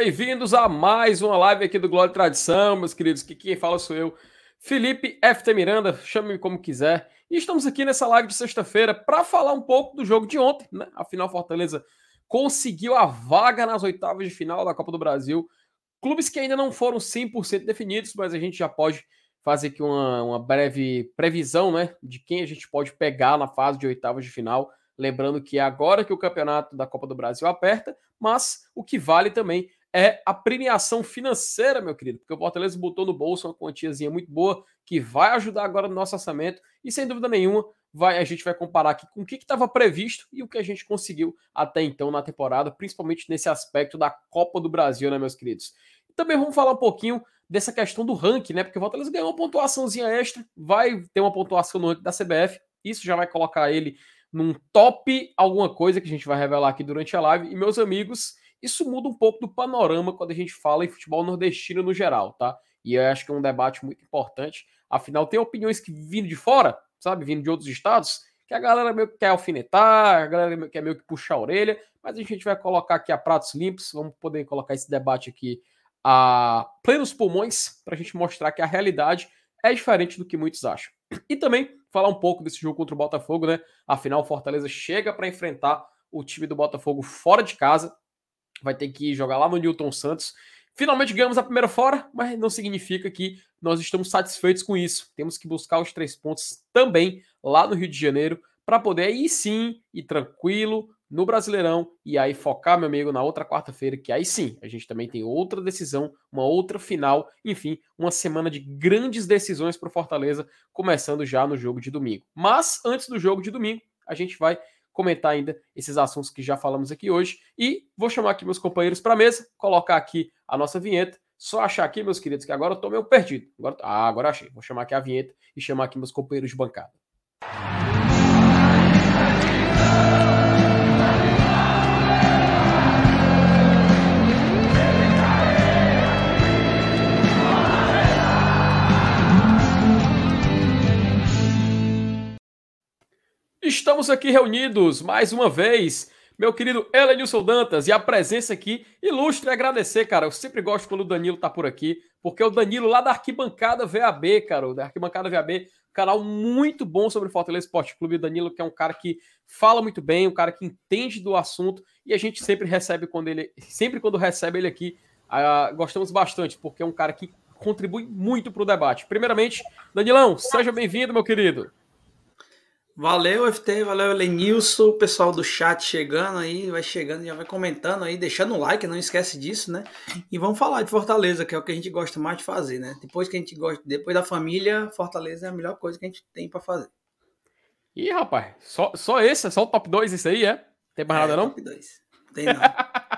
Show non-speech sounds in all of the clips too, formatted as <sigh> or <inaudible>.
Bem-vindos a mais uma live aqui do Glória e Tradição, meus queridos, que quem fala sou eu, Felipe FT Miranda, chame-me como quiser. E estamos aqui nessa live de sexta-feira para falar um pouco do jogo de ontem, né? Afinal, Fortaleza conseguiu a vaga nas oitavas de final da Copa do Brasil. Clubes que ainda não foram 100% definidos, mas a gente já pode fazer aqui uma, uma breve previsão, né, de quem a gente pode pegar na fase de oitavas de final. Lembrando que é agora que o campeonato da Copa do Brasil aperta, mas o que vale também é a premiação financeira, meu querido, porque o Fortaleza botou no bolso uma quantiazinha muito boa que vai ajudar agora no nosso orçamento e sem dúvida nenhuma vai, a gente vai comparar aqui com o que estava previsto e o que a gente conseguiu até então na temporada, principalmente nesse aspecto da Copa do Brasil, né, meus queridos. Também vamos falar um pouquinho dessa questão do ranking, né? Porque o Fortaleza ganhou uma pontuaçãozinha extra, vai ter uma pontuação no ranking da CBF, isso já vai colocar ele num top alguma coisa que a gente vai revelar aqui durante a live. E, meus amigos, isso muda um pouco do panorama quando a gente fala em futebol nordestino no geral, tá? E eu acho que é um debate muito importante. Afinal, tem opiniões que vindo de fora, sabe, vindo de outros estados, que a galera meio que quer alfinetar, a galera quer meio que puxar a orelha, mas a gente vai colocar aqui a pratos limpos, vamos poder colocar esse debate aqui a plenos pulmões, para a gente mostrar que a realidade é diferente do que muitos acham. E também falar um pouco desse jogo contra o Botafogo, né? Afinal, o Fortaleza chega para enfrentar o time do Botafogo fora de casa. Vai ter que jogar lá no Newton Santos. Finalmente ganhamos a primeira fora, mas não significa que nós estamos satisfeitos com isso. Temos que buscar os três pontos também lá no Rio de Janeiro para poder aí sim ir tranquilo, no Brasileirão e aí focar, meu amigo, na outra quarta-feira, que aí sim, a gente também tem outra decisão, uma outra final, enfim, uma semana de grandes decisões para o Fortaleza, começando já no jogo de domingo. Mas antes do jogo de domingo, a gente vai comentar ainda esses assuntos que já falamos aqui hoje e vou chamar aqui meus companheiros para a mesa, colocar aqui a nossa vinheta. Só achar aqui, meus queridos, que agora eu tô meio perdido. Agora, ah, agora achei. Vou chamar aqui a vinheta e chamar aqui meus companheiros de bancada. Estamos aqui reunidos mais uma vez, meu querido Elenilson Dantas, e a presença aqui ilustre agradecer, cara. Eu sempre gosto quando o Danilo tá por aqui, porque o Danilo lá da Arquibancada VAB, cara, da Arquibancada VAB, canal muito bom sobre Fortaleza Esporte Clube. O Danilo, que é um cara que fala muito bem, um cara que entende do assunto, e a gente sempre recebe quando ele, sempre quando recebe ele aqui, uh, gostamos bastante, porque é um cara que contribui muito para o debate. Primeiramente, Danilão, seja bem-vindo, meu querido. Valeu, FT, valeu, Lenilson, o pessoal do chat chegando aí, vai chegando, já vai comentando aí, deixando o like, não esquece disso, né? E vamos falar de Fortaleza, que é o que a gente gosta mais de fazer, né? Depois que a gente gosta, depois da família, Fortaleza é a melhor coisa que a gente tem para fazer. Ih, rapaz, só, só esse, só o top 2 isso aí, é? Tem mais é, nada não? Top 2. Tem não. <laughs>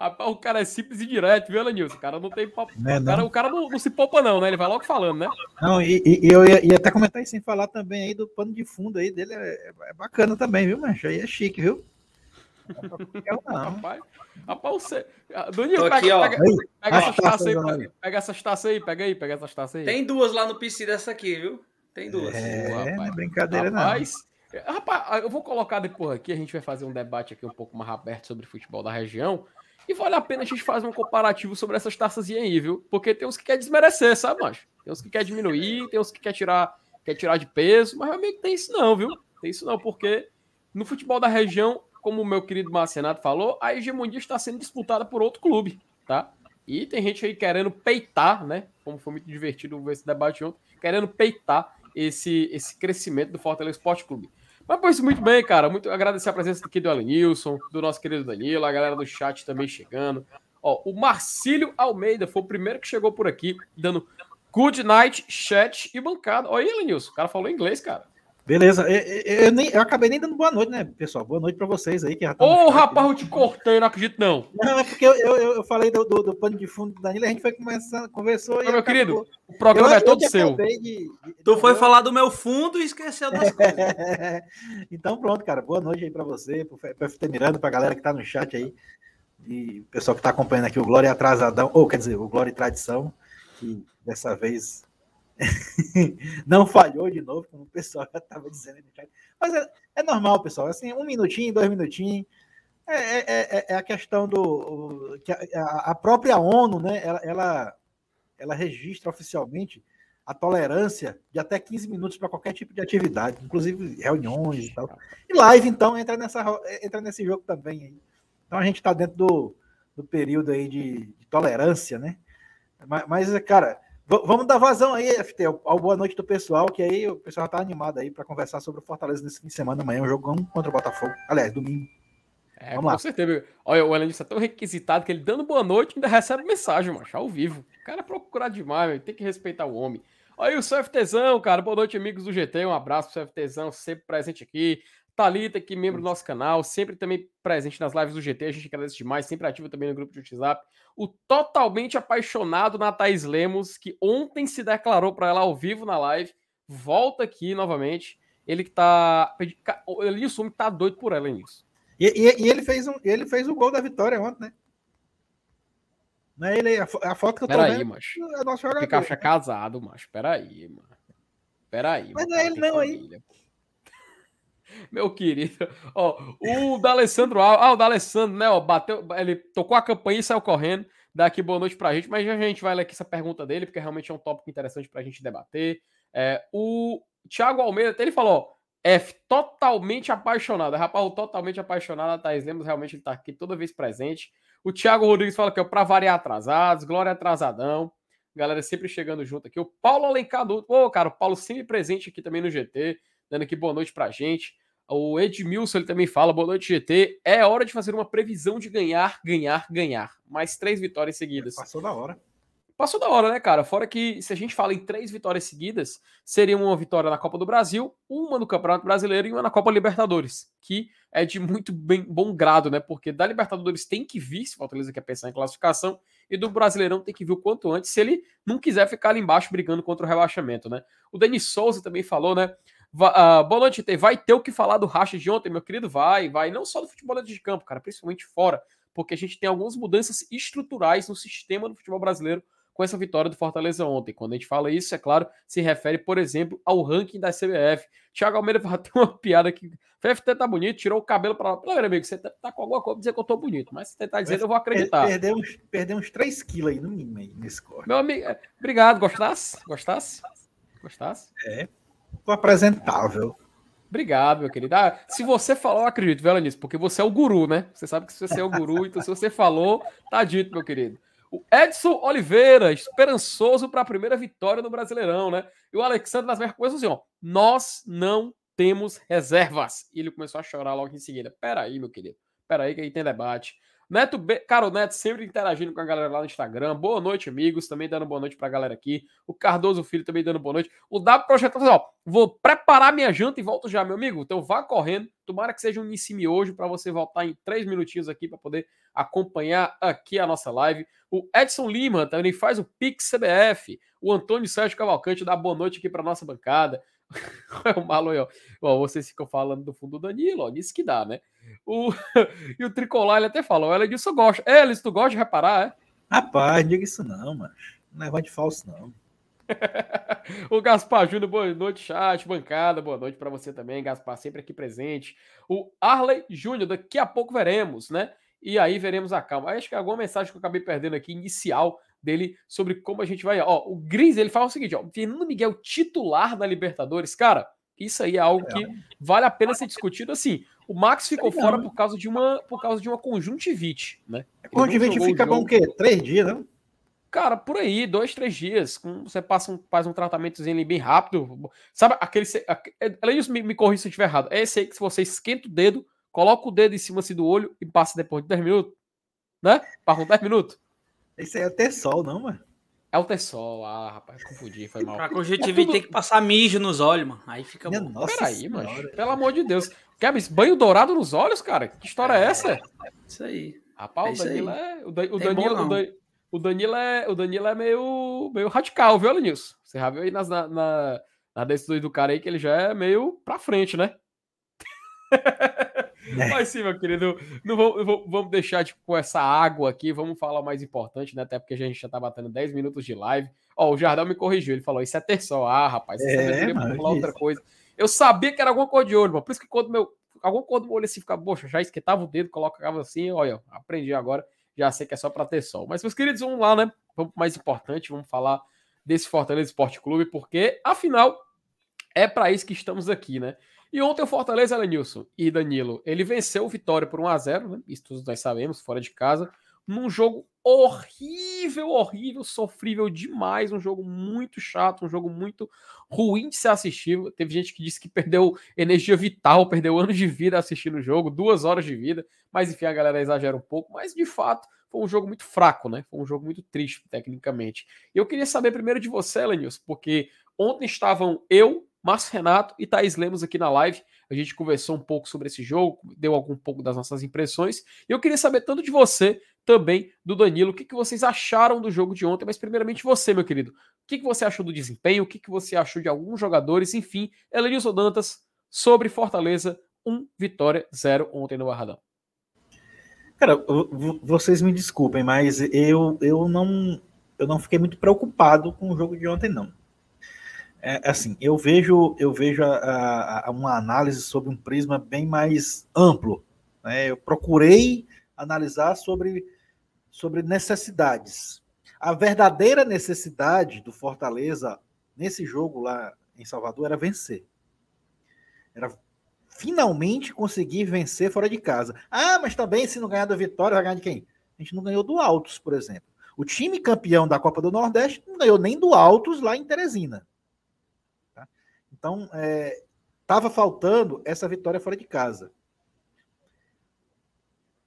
Rapaz, o cara é simples e direto, viu, Lenilson? O cara não tem papo. É, o cara, o cara não, não, se poupa, não, né? Ele vai logo falando, né? Não, e, e eu ia, ia, até comentar isso sem falar também aí do pano de fundo aí dele. É, é bacana também, viu, mancha? Aí é chique, viu? Não, rapaz, rapaz, você. Doninho, pega, aqui, pega, pega essas taças aí, pega, pega essas taças aí, pega aí, pega essas taças aí. Tem duas lá no PC dessa aqui, viu? Tem duas. É, Pô, rapaz. brincadeira rapaz, não. Rapaz, eu vou colocar depois aqui, a gente vai fazer um debate aqui um pouco mais aberto sobre futebol da região. E vale a pena a gente fazer um comparativo sobre essas taças aí, viu? Porque tem uns que quer desmerecer, sabe, macho? Tem uns que quer diminuir, tem uns que quer tirar, quer tirar de peso, mas amigo, tem isso não, viu? Tem isso não, porque no futebol da região, como o meu querido Marcenato falou, a hegemonia está sendo disputada por outro clube, tá? E tem gente aí querendo peitar, né? Como foi muito divertido ver esse debate ontem, querendo peitar esse, esse crescimento do Fortaleza Esporte Clube. Mas pois muito bem, cara. Muito agradecer a presença aqui do Alenilson, do nosso querido Danilo, a galera do chat também chegando. Ó, o Marcílio Almeida foi o primeiro que chegou por aqui, dando good night, chat e bancada. Olha aí, Alenilson, o cara falou inglês, cara. Beleza, eu, eu, nem, eu acabei nem dando boa noite, né, pessoal? Boa noite para vocês aí. Ô, oh, rapaz, eu te cortei, não acredito não. Não, é porque eu, eu, eu falei do, do, do, pano de fundo do Danilo, a gente foi começando, conversou. Não, meu querido, o programa é todo seu. De, de, tu foi falar do meu fundo e esqueceu das coisas. <laughs> então pronto, cara, boa noite aí para você, para FT Miranda, para a galera que tá no chat aí, e o pessoal que tá acompanhando aqui o Glória Atrasadão, ou quer dizer, o Glória e Tradição, que dessa vez <laughs> não falhou de novo, como o pessoal já estava dizendo. Mas é, é, normal, pessoal. Assim, um minutinho, dois minutinhos. É, é, é, é a questão do. que a, a, própria ONU, né, ela, ela, ela registra oficialmente a tolerância de até 15 minutos para qualquer tipo de atividade, inclusive reuniões e tal. E live, então, entra, nessa, entra nesse jogo também. Então a gente está dentro do, do período aí de, de tolerância, né? Mas, mas cara, vamos dar vazão aí, FT, ao, boa noite do pessoal, que aí o pessoal está animado aí para conversar sobre o Fortaleza nesse fim de semana. Amanhã um jogão contra o Botafogo. Aliás, domingo. É, Vamos com lá. certeza. Olha, o Elenilson é tão requisitado que ele dando boa noite ainda recebe mensagem, macho, ao vivo. O cara é procurar demais, tem que respeitar o homem. Olha o CFTzão, cara. Boa noite, amigos do GT. Um abraço pro CFTzão, sempre presente aqui. Talita, que membro do nosso canal, sempre também presente nas lives do GT, a gente agradece demais, sempre ativa também no grupo de WhatsApp. O totalmente apaixonado na Thaís Lemos, que ontem se declarou para ela ao vivo na live, volta aqui novamente. Ele que tá. Ele assume que tá doido por ela nisso. E, e, e, ele, fez um, ele fez o gol da vitória ontem, né? Não é ele, a, a foto que eu tô Pera vendo macho. é nosso jogador. Pikachu é né? casado, macho. Peraí, mano. Peraí. Mas não é ele não família. aí. <laughs> Meu querido. Ó, o D'Alessandro Ah, o D'Alessandro, né? Ó, bateu, ele tocou a campainha e saiu correndo. Dá aqui boa noite pra gente, mas já a gente vai ler aqui essa pergunta dele, porque realmente é um tópico interessante pra gente debater. É, o Thiago Almeida, ele falou, F, totalmente apaixonado. Rapaz, o totalmente apaixonado, a Thaís Lemos, realmente ele tá aqui toda vez presente. O Thiago Rodrigues fala que é pra variar atrasados, Glória atrasadão. Galera sempre chegando junto aqui. O Paulo Alencar, ô, cara, o Paulo sempre presente aqui também no GT dando aqui boa noite pra gente. O Edmilson ele também fala: boa noite, GT. É hora de fazer uma previsão de ganhar, ganhar, ganhar. Mais três vitórias seguidas. Passou da hora. Passou da hora, né, cara? Fora que se a gente fala em três vitórias seguidas, seria uma vitória na Copa do Brasil, uma no Campeonato Brasileiro e uma na Copa Libertadores, que é de muito bem, bom grado, né? Porque da Libertadores tem que vir, se o Fortaleza quer pensar em classificação, e do Brasileirão tem que vir o quanto antes, se ele não quiser ficar ali embaixo brigando contra o rebaixamento, né? O Denis Souza também falou, né? Uh, boa noite, Tê. Vai ter o que falar do racha de ontem, meu querido? Vai, vai. Não só do futebol de campo, cara, principalmente fora, porque a gente tem algumas mudanças estruturais no sistema do futebol brasileiro com essa vitória do Fortaleza ontem. Quando a gente fala isso, é claro, se refere, por exemplo, ao ranking da CBF. Thiago Almeida <laughs> vai ter uma piada aqui. FFT tá bonito, tirou o cabelo para lá. Pelo amigo, você tá, tá, com alguma coisa pra dizer que eu tô bonito, mas você tá dizendo, eu vou acreditar. Perdeu uns, perdeu uns 3 quilos aí no mínimo aí, nesse corte. Meu amigo, é, obrigado. Gostasse? Gostasse? Gostasse? É apresentável. Obrigado, meu querido. Ah, se você falou, eu acredito, velho, nisso, porque você é o guru, né? Você sabe que você é o guru, então se você falou, tá dito, meu querido. O Edson Oliveira, esperançoso para a primeira vitória no Brasileirão, né? E o Alexandre Nasmer começou assim, ó. Nós não temos reservas. E ele começou a chorar logo em seguida. Peraí, meu querido. Peraí, que aí tem debate. Neto B, cara, o Neto sempre interagindo com a galera lá no Instagram. Boa noite, amigos. Também dando boa noite pra galera aqui. O Cardoso Filho também dando boa noite. O W projetando assim, ó. Vou preparar minha janta e volto já, meu amigo. Então vá correndo. Tomara que seja um início hoje para você voltar em três minutinhos aqui para poder acompanhar aqui a nossa live. O Edson Lima também faz o Pix CBF. O Antônio Sérgio Cavalcante dá boa noite aqui para nossa bancada. <laughs> o Malo aí, ó. ó. Vocês ficam falando do fundo do Danilo, ó. Isso que dá, né? O... <laughs> e o Tricolar, ele até falou, ela disse, eu gosto. É, Elis, tu gosta de reparar, é? Rapaz, diga isso não, mano. Não é de falso, não. <laughs> o Gaspar Júnior, boa noite, chat, bancada, boa noite para você também, Gaspar, sempre aqui presente. O Arley Júnior, daqui a pouco veremos, né? E aí veremos a calma. Acho que alguma mensagem que eu acabei perdendo aqui, inicial, dele sobre como a gente vai. Ó, o Gris, ele fala o seguinte: ó, Fernando Miguel titular da Libertadores, cara, isso aí é algo que vale a pena ser discutido. Assim, o Max ficou fora por causa de uma por causa de uma conjuntivite, né? conjuntivite fica bom o quê? Três dias, não? Cara, por aí, dois, três dias. Você passa um, faz um tratamentozinho ali bem rápido. Sabe aquele. Além disso, me, me corrija se eu estiver errado. É esse aí que se você esquenta o dedo, coloca o dedo em cima assim, do olho e passa depois de 10 minutos. Né? Passa 10 minutos. Esse aí é o Tessol, não, mano? É o Tessol. Ah, rapaz, confundi, foi mal. Pra conjuntivite é tudo... tem que passar mijo nos olhos, mano. Aí fica Minha bom. Nossa Peraí, mano. Pelo amor de Deus. Quer banho dourado nos olhos, cara? Que história é, é essa? Isso aí. Rapaz, é o Danilo é. O, o Danilo, o, Dan... o, Danilo é. O Danilo é meio, meio radical, viu, Lenilson? Você já viu aí nas, na, na, na decisões do cara aí que ele já é meio pra frente, né? <laughs> É. <laughs> Mas sim, meu querido, não vamos, vamos deixar tipo, com essa água aqui, vamos falar o mais importante, né? Até porque a gente já tá batendo 10 minutos de live. Ó, o Jardel me corrigiu, ele falou: Isso é terçol. Ah, rapaz, você é, falar outra coisa. Eu sabia que era alguma coisa de ouro, mano. Por isso que quando meu. alguma cor do olho assim, ficava, poxa, já esquentava o dedo, colocava assim, olha, aprendi agora, já sei que é só para ter sol. Mas, meus queridos, vamos lá, né? Vamos pro mais importante, vamos falar desse Fortaleza Esporte Clube, porque, afinal, é para isso que estamos aqui, né? E ontem o Fortaleza, Lenilson e Danilo, ele venceu o Vitória por 1 a 0 né? Isso todos nós sabemos, fora de casa, num jogo horrível, horrível, sofrível demais, um jogo muito chato, um jogo muito ruim de ser assistido. Teve gente que disse que perdeu energia vital, perdeu anos de vida assistindo o jogo, duas horas de vida, mas enfim, a galera exagera um pouco, mas de fato foi um jogo muito fraco, né? Foi um jogo muito triste tecnicamente. Eu queria saber primeiro de você, Lenilson, porque ontem estavam eu, Márcio Renato e Thaís Lemos aqui na live. A gente conversou um pouco sobre esse jogo, deu algum pouco das nossas impressões. E eu queria saber tanto de você, também do Danilo, o que, que vocês acharam do jogo de ontem. Mas, primeiramente, você, meu querido. O que, que você achou do desempenho? O que, que você achou de alguns jogadores? Enfim, Elenilson Dantas sobre Fortaleza, 1 vitória, 0 ontem no Barradão. Cara, vocês me desculpem, mas eu, eu não eu não fiquei muito preocupado com o jogo de ontem, não é, assim, eu vejo, eu vejo a, a, uma análise sobre um prisma bem mais amplo. Né? Eu procurei analisar sobre, sobre necessidades. A verdadeira necessidade do Fortaleza nesse jogo lá em Salvador era vencer. Era finalmente conseguir vencer fora de casa. Ah, mas também se não ganhar da Vitória, vai ganhar de quem? A gente não ganhou do Altos, por exemplo. O time campeão da Copa do Nordeste não ganhou nem do Altos lá em Teresina. Então, estava é, faltando essa vitória fora de casa.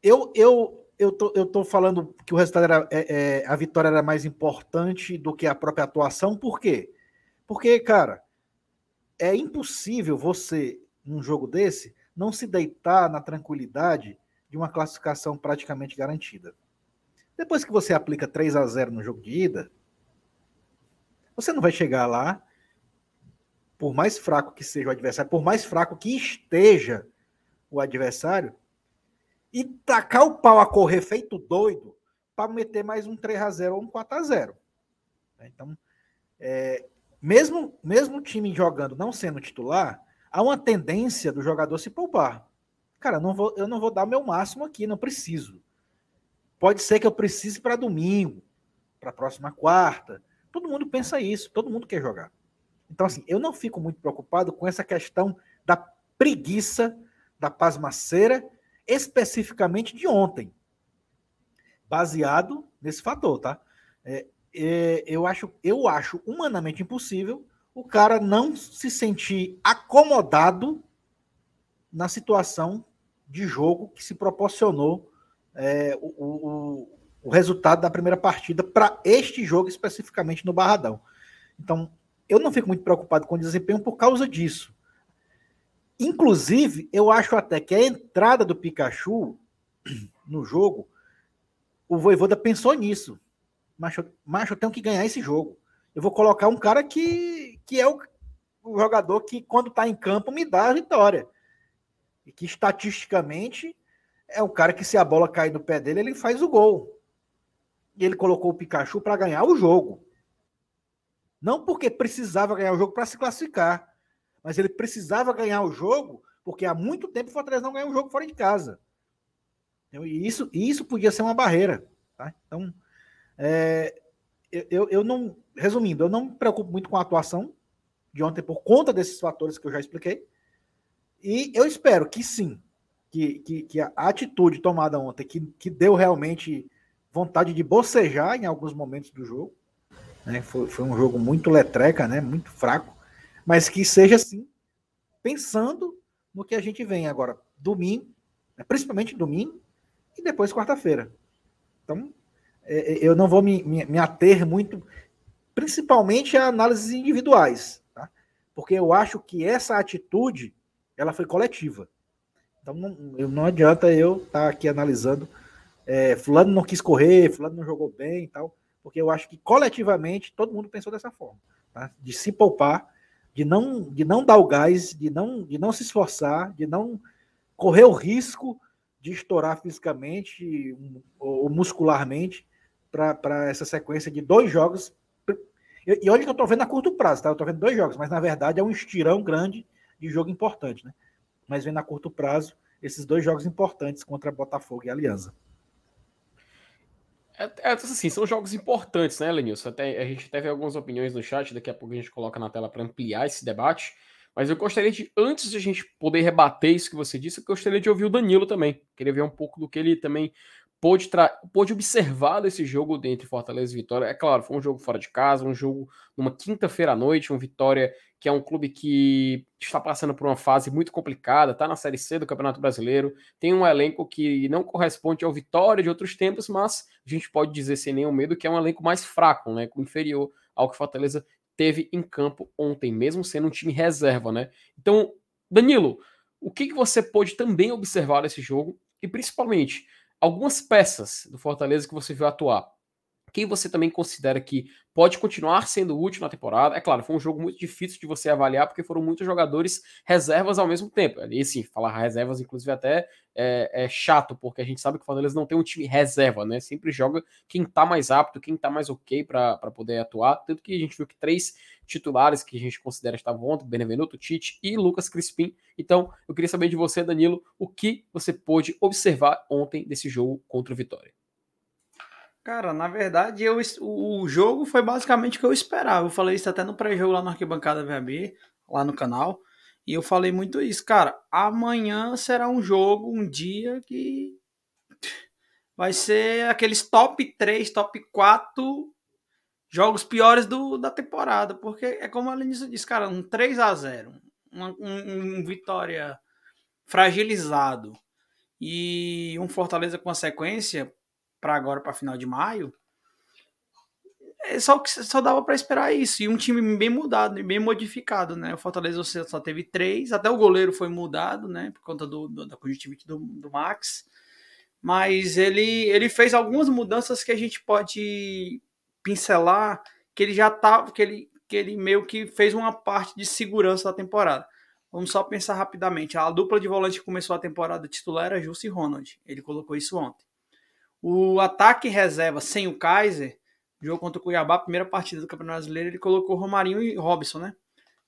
Eu, eu, eu, tô, eu tô falando que o resultado era. É, é, a vitória era mais importante do que a própria atuação, por quê? Porque, cara, é impossível você, num jogo desse, não se deitar na tranquilidade de uma classificação praticamente garantida. Depois que você aplica 3 a 0 no jogo de ida, você não vai chegar lá por mais fraco que seja o adversário, por mais fraco que esteja o adversário, e tacar o pau a correr feito doido para meter mais um 3 a 0 ou um 4 a 0 Então, é, mesmo, mesmo o time jogando não sendo titular, há uma tendência do jogador se poupar. Cara, não vou, eu não vou dar meu máximo aqui, não preciso. Pode ser que eu precise para domingo, para a próxima quarta. Todo mundo pensa isso, todo mundo quer jogar. Então, assim, eu não fico muito preocupado com essa questão da preguiça, da pasmaceira, especificamente de ontem, baseado nesse fator, tá? É, é, eu, acho, eu acho humanamente impossível o cara não se sentir acomodado na situação de jogo que se proporcionou é, o, o, o resultado da primeira partida para este jogo especificamente no Barradão. Então, eu não fico muito preocupado com o desempenho por causa disso. Inclusive, eu acho até que a entrada do Pikachu no jogo, o Voivoda pensou nisso. Mas, mas eu tenho que ganhar esse jogo. Eu vou colocar um cara que, que é o, o jogador que, quando está em campo, me dá a vitória. E que, estatisticamente, é o cara que, se a bola cair no pé dele, ele faz o gol. E ele colocou o Pikachu para ganhar o jogo. Não porque precisava ganhar o jogo para se classificar, mas ele precisava ganhar o jogo porque há muito tempo o Fortaleza não ganha um jogo fora de casa. E isso, isso podia ser uma barreira. Tá? Então, é, eu, eu não. Resumindo, eu não me preocupo muito com a atuação de ontem por conta desses fatores que eu já expliquei. E eu espero que sim, que, que, que a atitude tomada ontem, que, que deu realmente vontade de bocejar em alguns momentos do jogo, né? Foi, foi um jogo muito letreca, né? muito fraco, mas que seja assim, pensando no que a gente vem agora, domingo, né? principalmente domingo, e depois quarta-feira. Então, é, é, eu não vou me, me, me, ater muito, principalmente a análises individuais, tá? porque eu acho que essa atitude ela foi coletiva. Então não, não adianta eu estar tá aqui analisando. É, fulano não quis correr, fulano não jogou bem e tal porque eu acho que coletivamente todo mundo pensou dessa forma, tá? de se poupar, de não, de não dar o gás, de não, de não se esforçar, de não correr o risco de estourar fisicamente ou muscularmente para essa sequência de dois jogos. E, olha que eu estou vendo a curto prazo, tá? Eu estou vendo dois jogos, mas na verdade é um estirão grande de jogo importante, né? mas vem a curto prazo esses dois jogos importantes contra Botafogo e Aliança. É, é, assim, são jogos importantes, né, Lenilson? Até, a gente teve algumas opiniões no chat, daqui a pouco a gente coloca na tela para ampliar esse debate. Mas eu gostaria de, antes de a gente poder rebater isso que você disse, eu gostaria de ouvir o Danilo também. Queria ver um pouco do que ele também pôde, pôde observar desse jogo dentro de Fortaleza e Vitória. É claro, foi um jogo fora de casa, um jogo numa quinta-feira à noite, um Vitória que é um clube que está passando por uma fase muito complicada, está na Série C do Campeonato Brasileiro, tem um elenco que não corresponde ao Vitória de outros tempos, mas a gente pode dizer sem nenhum medo que é um elenco mais fraco, né, inferior ao que Fortaleza teve em campo ontem, mesmo sendo um time reserva, né? Então, Danilo, o que, que você pôde também observar desse jogo e principalmente algumas peças do Fortaleza que você viu atuar? Quem você também considera que pode continuar sendo útil na temporada? É claro, foi um jogo muito difícil de você avaliar, porque foram muitos jogadores reservas ao mesmo tempo. E sim, falar reservas, inclusive, até é, é, chato, porque a gente sabe que o Fortaleza não tem um time reserva, né? Sempre joga quem tá mais apto, quem tá mais ok para poder atuar. Tanto que a gente viu que três titulares que a gente considera estavam ontem, Benevenuto, Tite e Lucas Crispim. Então, eu queria saber de você, Danilo, o que você pôde observar ontem desse jogo contra o Vitória. Cara, na verdade, eu, o jogo foi basicamente o que eu esperava. Eu falei isso até no pré-jogo lá no Arquibancada VAB, lá no canal. E eu falei muito isso. Cara, amanhã será um jogo, um dia que vai ser aqueles top 3, top 4 jogos piores do, da temporada. Porque é como a Lenissa disse, cara, um 3 a 0 um, um, um vitória fragilizado e um Fortaleza com a sequência para agora, para final de maio, é só que só dava para esperar isso. E um time bem mudado, bem modificado, né? O Fortaleza só teve três, até o goleiro foi mudado, né? Por conta do, do da conjuntivite do, do Max. Mas ele, ele fez algumas mudanças que a gente pode pincelar, que ele já tava, que ele, que ele meio que fez uma parte de segurança da temporada. Vamos só pensar rapidamente. A dupla de volante que começou a temporada titular era Jussi Ronald. Ele colocou isso ontem. O ataque reserva sem o Kaiser, jogo contra o Cuiabá, primeira partida do Campeonato Brasileiro, ele colocou Romarinho e Robson, né?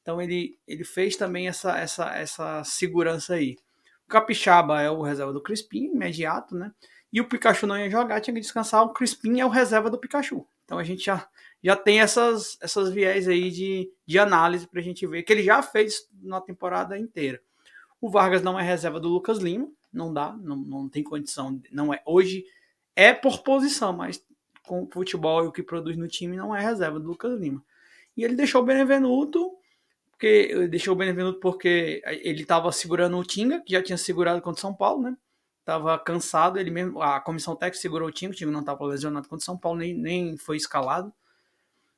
Então ele, ele fez também essa, essa, essa segurança aí. O Capixaba é o reserva do Crispim, imediato, né? E o Pikachu não ia jogar, tinha que descansar. O Crispim é o reserva do Pikachu. Então a gente já, já tem essas, essas viés aí de, de análise para a gente ver que ele já fez na temporada inteira. O Vargas não é reserva do Lucas Lima, não dá, não, não tem condição, não é. Hoje é por posição, mas com o futebol e o que produz no time não é reserva do Lucas Lima. E ele deixou o Benevenuto, porque deixou o Benevenuto porque ele estava segurando o Tinga, que já tinha segurado contra o São Paulo, né? Tava cansado, ele mesmo, a comissão técnica segurou o Tinga, o Tinga não estava lesionado contra o São Paulo, nem, nem foi escalado.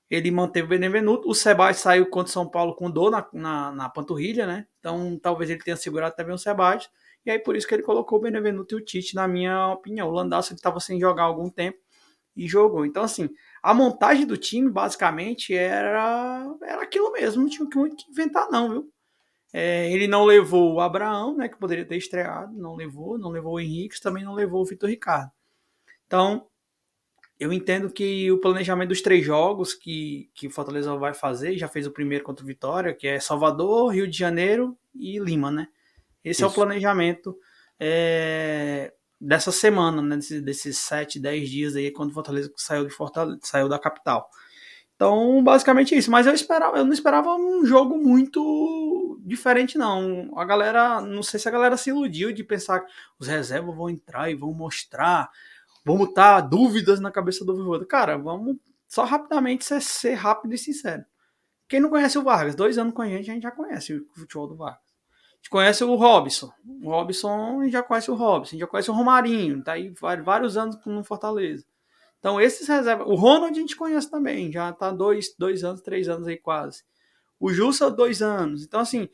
Ele manteve o Benevenuto. O Sebastião saiu contra o São Paulo com dor na, na, na panturrilha, né? Então talvez ele tenha segurado também o Sebastião. E aí por isso que ele colocou o Benevenuto e o Tite, na minha opinião. O Landaço estava sem jogar há algum tempo e jogou. Então, assim, a montagem do time, basicamente, era, era aquilo mesmo. Não tinha muito que inventar, não, viu? É, ele não levou o Abraão, né, que poderia ter estreado, não levou, não levou o Henrique, também não levou o Vitor Ricardo. Então, eu entendo que o planejamento dos três jogos que, que o Fortaleza vai fazer, já fez o primeiro contra o Vitória, que é Salvador, Rio de Janeiro e Lima, né? Esse Isso. é o planejamento é, dessa semana, né? Desses, desses 7, 10 dias aí, quando o Fortaleza saiu, de Fortaleza, saiu da capital. Então, basicamente isso. Mas eu esperava, eu não esperava um jogo muito diferente, não. A galera, não sei se a galera se iludiu de pensar que os reservas vão entrar e vão mostrar, vão botar dúvidas na cabeça do Voivoda. Cara, vamos só rapidamente ser, ser rápido e sincero. Quem não conhece o Vargas, dois anos com a gente, a gente já conhece o futebol do Vargas gente conhece o Robson. O Robson, já conhece o Robson. Já conhece o Romarinho. Tá aí vários anos no Fortaleza. Então, esses reservas. O Ronald a gente conhece também. Já tá dois, dois anos, três anos aí quase. O Jussa, dois anos. Então, assim,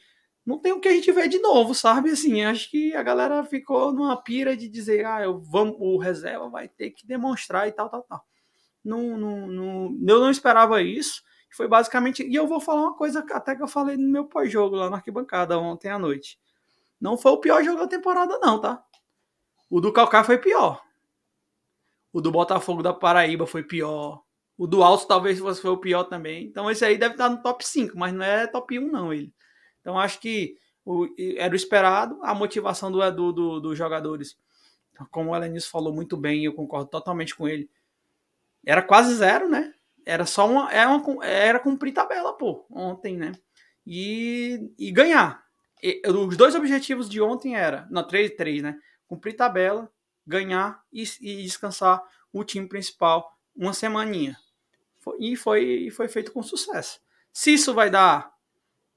não tem o que a gente ver de novo, sabe? Assim, acho que a galera ficou numa pira de dizer, ah, eu vamos, o reserva vai ter que demonstrar e tal, tal, tal. Não, não, não, eu não esperava isso. Foi basicamente. E eu vou falar uma coisa até que eu falei no meu pós-jogo lá na arquibancada ontem à noite. Não foi o pior jogo da temporada, não, tá? O do Calcaia foi pior. O do Botafogo da Paraíba foi pior. O do Alto talvez foi o pior também. Então esse aí deve estar no top 5, mas não é top 1, não, ele. Então acho que O, era o esperado, a motivação do, do, do dos jogadores. Como o Elenis falou muito bem, eu concordo totalmente com ele. Era quase zero, né? Era só uma. Era, uma, era cumprir tabela, pô, ontem, né? E, e ganhar. E, os dois objetivos de ontem era. Não, três, três, né? Cumprir tabela, ganhar e, e descansar o time principal uma semaninha. E foi, foi feito com sucesso. Se isso vai dar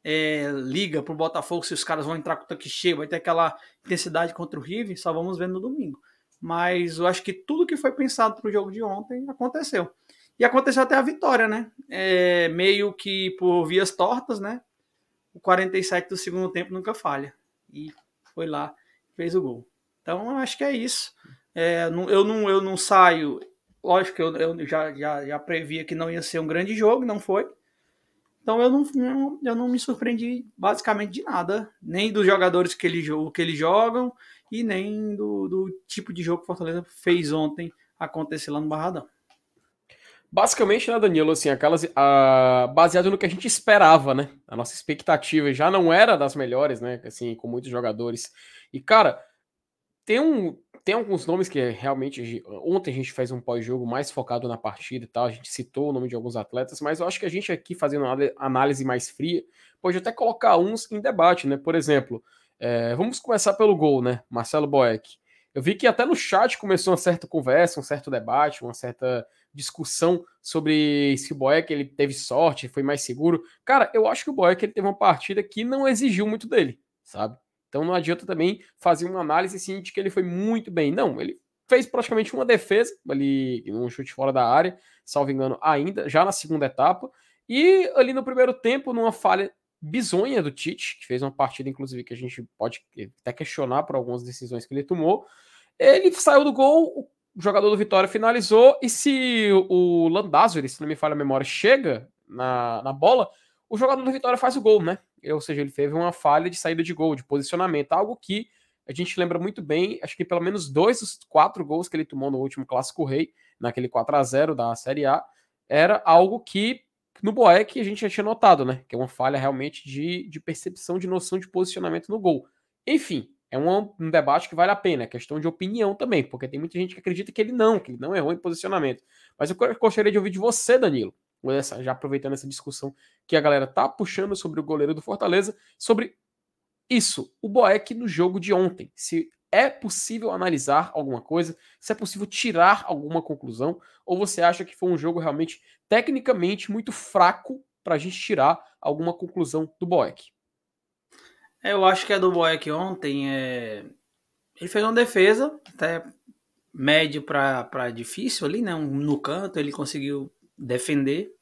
é, liga pro Botafogo, se os caras vão entrar com o tanque cheio, vai ter aquela intensidade contra o River, só vamos ver no domingo. Mas eu acho que tudo que foi pensado pro jogo de ontem aconteceu. E aconteceu até a vitória, né? É, meio que por vias tortas, né? O 47 do segundo tempo nunca falha. E foi lá, fez o gol. Então eu acho que é isso. É, eu, não, eu não saio. Lógico que eu, eu já, já, já previa que não ia ser um grande jogo, não foi. Então eu não, eu não me surpreendi basicamente de nada, nem dos jogadores que, que eles jogam e nem do, do tipo de jogo que o Fortaleza fez ontem acontecer lá no Barradão. Basicamente, né, Danilo, assim, aquelas, baseado no que a gente esperava, né? A nossa expectativa já não era das melhores, né? Assim, com muitos jogadores. E, cara, tem um, tem alguns nomes que realmente. Ontem a gente fez um pós-jogo mais focado na partida e tal. A gente citou o nome de alguns atletas, mas eu acho que a gente aqui, fazendo uma análise mais fria, pode até colocar uns em debate, né? Por exemplo, é, vamos começar pelo gol, né? Marcelo Boeck. Eu vi que até no chat começou uma certa conversa, um certo debate, uma certa discussão sobre se o Boeck ele teve sorte, foi mais seguro. Cara, eu acho que o Boeck ele teve uma partida que não exigiu muito dele, sabe? Então não adianta também fazer uma análise assim de que ele foi muito bem. Não, ele fez praticamente uma defesa ali, um chute fora da área, salvo engano, ainda, já na segunda etapa. E ali no primeiro tempo, numa falha bizonha do Tite, que fez uma partida, inclusive, que a gente pode até questionar por algumas decisões que ele tomou. Ele saiu do gol, o jogador do Vitória finalizou, e se o Landázuri, se não me falha a memória, chega na, na bola, o jogador do Vitória faz o gol, né? ou seja, ele teve uma falha de saída de gol, de posicionamento, algo que a gente lembra muito bem, acho que pelo menos dois dos quatro gols que ele tomou no último Clássico Rei, naquele 4 a 0 da Série A, era algo que no Boeck a gente já tinha notado, né? Que é uma falha realmente de, de percepção, de noção de posicionamento no gol. Enfim, é um, um, debate que vale a pena, é questão de opinião também, porque tem muita gente que acredita que ele não, que ele não errou em posicionamento. Mas eu gostaria de ouvir de você, Danilo já aproveitando essa discussão que a galera tá puxando sobre o goleiro do Fortaleza, sobre isso, o Boeck no jogo de ontem. Se é possível analisar alguma coisa, se é possível tirar alguma conclusão, ou você acha que foi um jogo realmente tecnicamente muito fraco para a gente tirar alguma conclusão do Boeck? É, eu acho que a do Boeck ontem é. Ele fez uma defesa, até médio para difícil ali, né? No canto, ele conseguiu defender.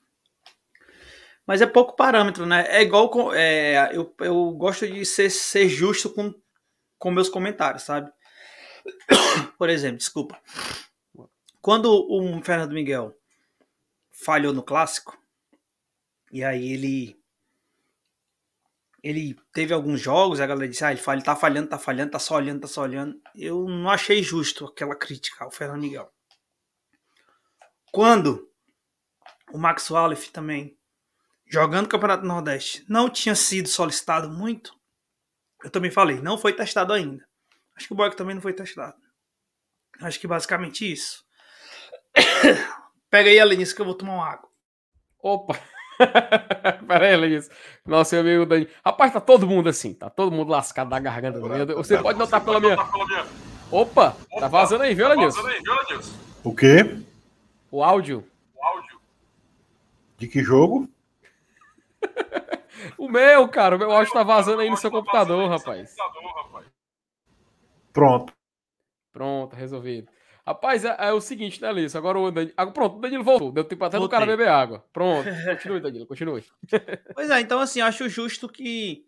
Mas é pouco parâmetro, né? É igual. Com, é, eu, eu gosto de ser, ser justo com, com meus comentários, sabe? <coughs> Por exemplo, desculpa. Quando o Fernando Miguel falhou no clássico, e aí ele. Ele teve alguns jogos, a galera disse: Ah, ele, falha, ele tá falhando, tá falhando, tá só olhando, tá só olhando. Eu não achei justo aquela crítica ao Fernando Miguel. Quando o Max Wallace também, jogando o Campeonato Nordeste, não tinha sido solicitado muito, eu também falei, não foi testado ainda. Acho que o Boeck também não foi testado. Acho que basicamente isso. <coughs> Pega aí, Alenice, que eu vou tomar uma água. Opa! <laughs> Pera aí, Alenice. Nossa, meu amigo Dani. Rapaz, tá todo mundo assim, tá todo mundo lascado da garganta. Você pode notar pela minha. Opa, tá vazando aí, viu, Alenice? O quê? O áudio. De que jogo? O meu, cara. O meu áudio tá vazando aí no seu computador, rapaz. Pronto. Pronto, resolvido. Rapaz, é, é o seguinte, né, Alice? Agora o Danilo. Ah, pronto, o Danilo voltou. Deu tempo até do cara beber água. Pronto. Continue, Danilo, continue. <laughs> pois é, então assim, eu acho justo que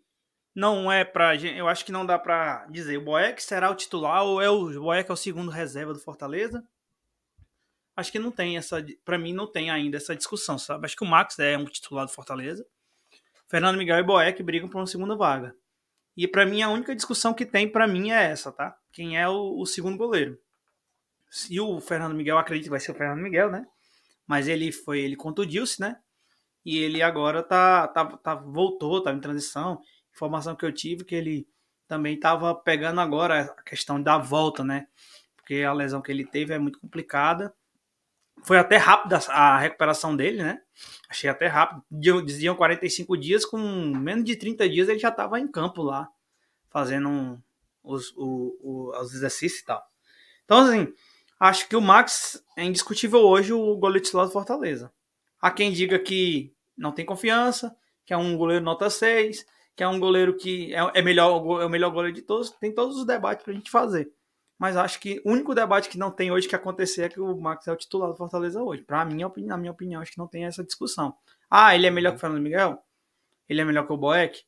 não é pra gente. Eu acho que não dá pra dizer. O Boeck será o titular ou é o Boeck é o segundo reserva do Fortaleza? acho que não tem essa. para mim, não tem ainda essa discussão, sabe? Acho que o Max é um titular do Fortaleza. Fernando Miguel e Boeck brigam por uma segunda vaga. E para mim, a única discussão que tem para mim é essa, tá? Quem é o, o, segundo goleiro? E o Fernando Miguel, acredito que vai ser o Fernando Miguel, né? Mas ele foi, ele contundiu-se, né? E ele agora tá, tá, tá voltou, tá em transição. informação que eu tive que ele também estava pegando agora a questão da volta, né? Porque a lesão que ele teve é muito complicada. Foi até rápida a recuperação dele, né? Achei até rápido. Diziam 45 dias, com menos de 30 dias ele já estava em campo lá, fazendo os, o, o, os exercícios e tal. Então, assim, acho que o Max é indiscutível hoje o goleiro titular do Fortaleza. Há quem diga que não tem confiança, que é um goleiro nota 6, que é um goleiro que é, é, melhor, é o melhor goleiro de todos. Tem todos os debates para a gente fazer. Mas acho que o único debate que não tem hoje que acontecer é que o Max é o titular do Fortaleza hoje. Para mim, na minha opinião, acho que não tem essa discussão. Ah, ele é melhor que o Fernando Miguel? Ele é melhor que o Boeck?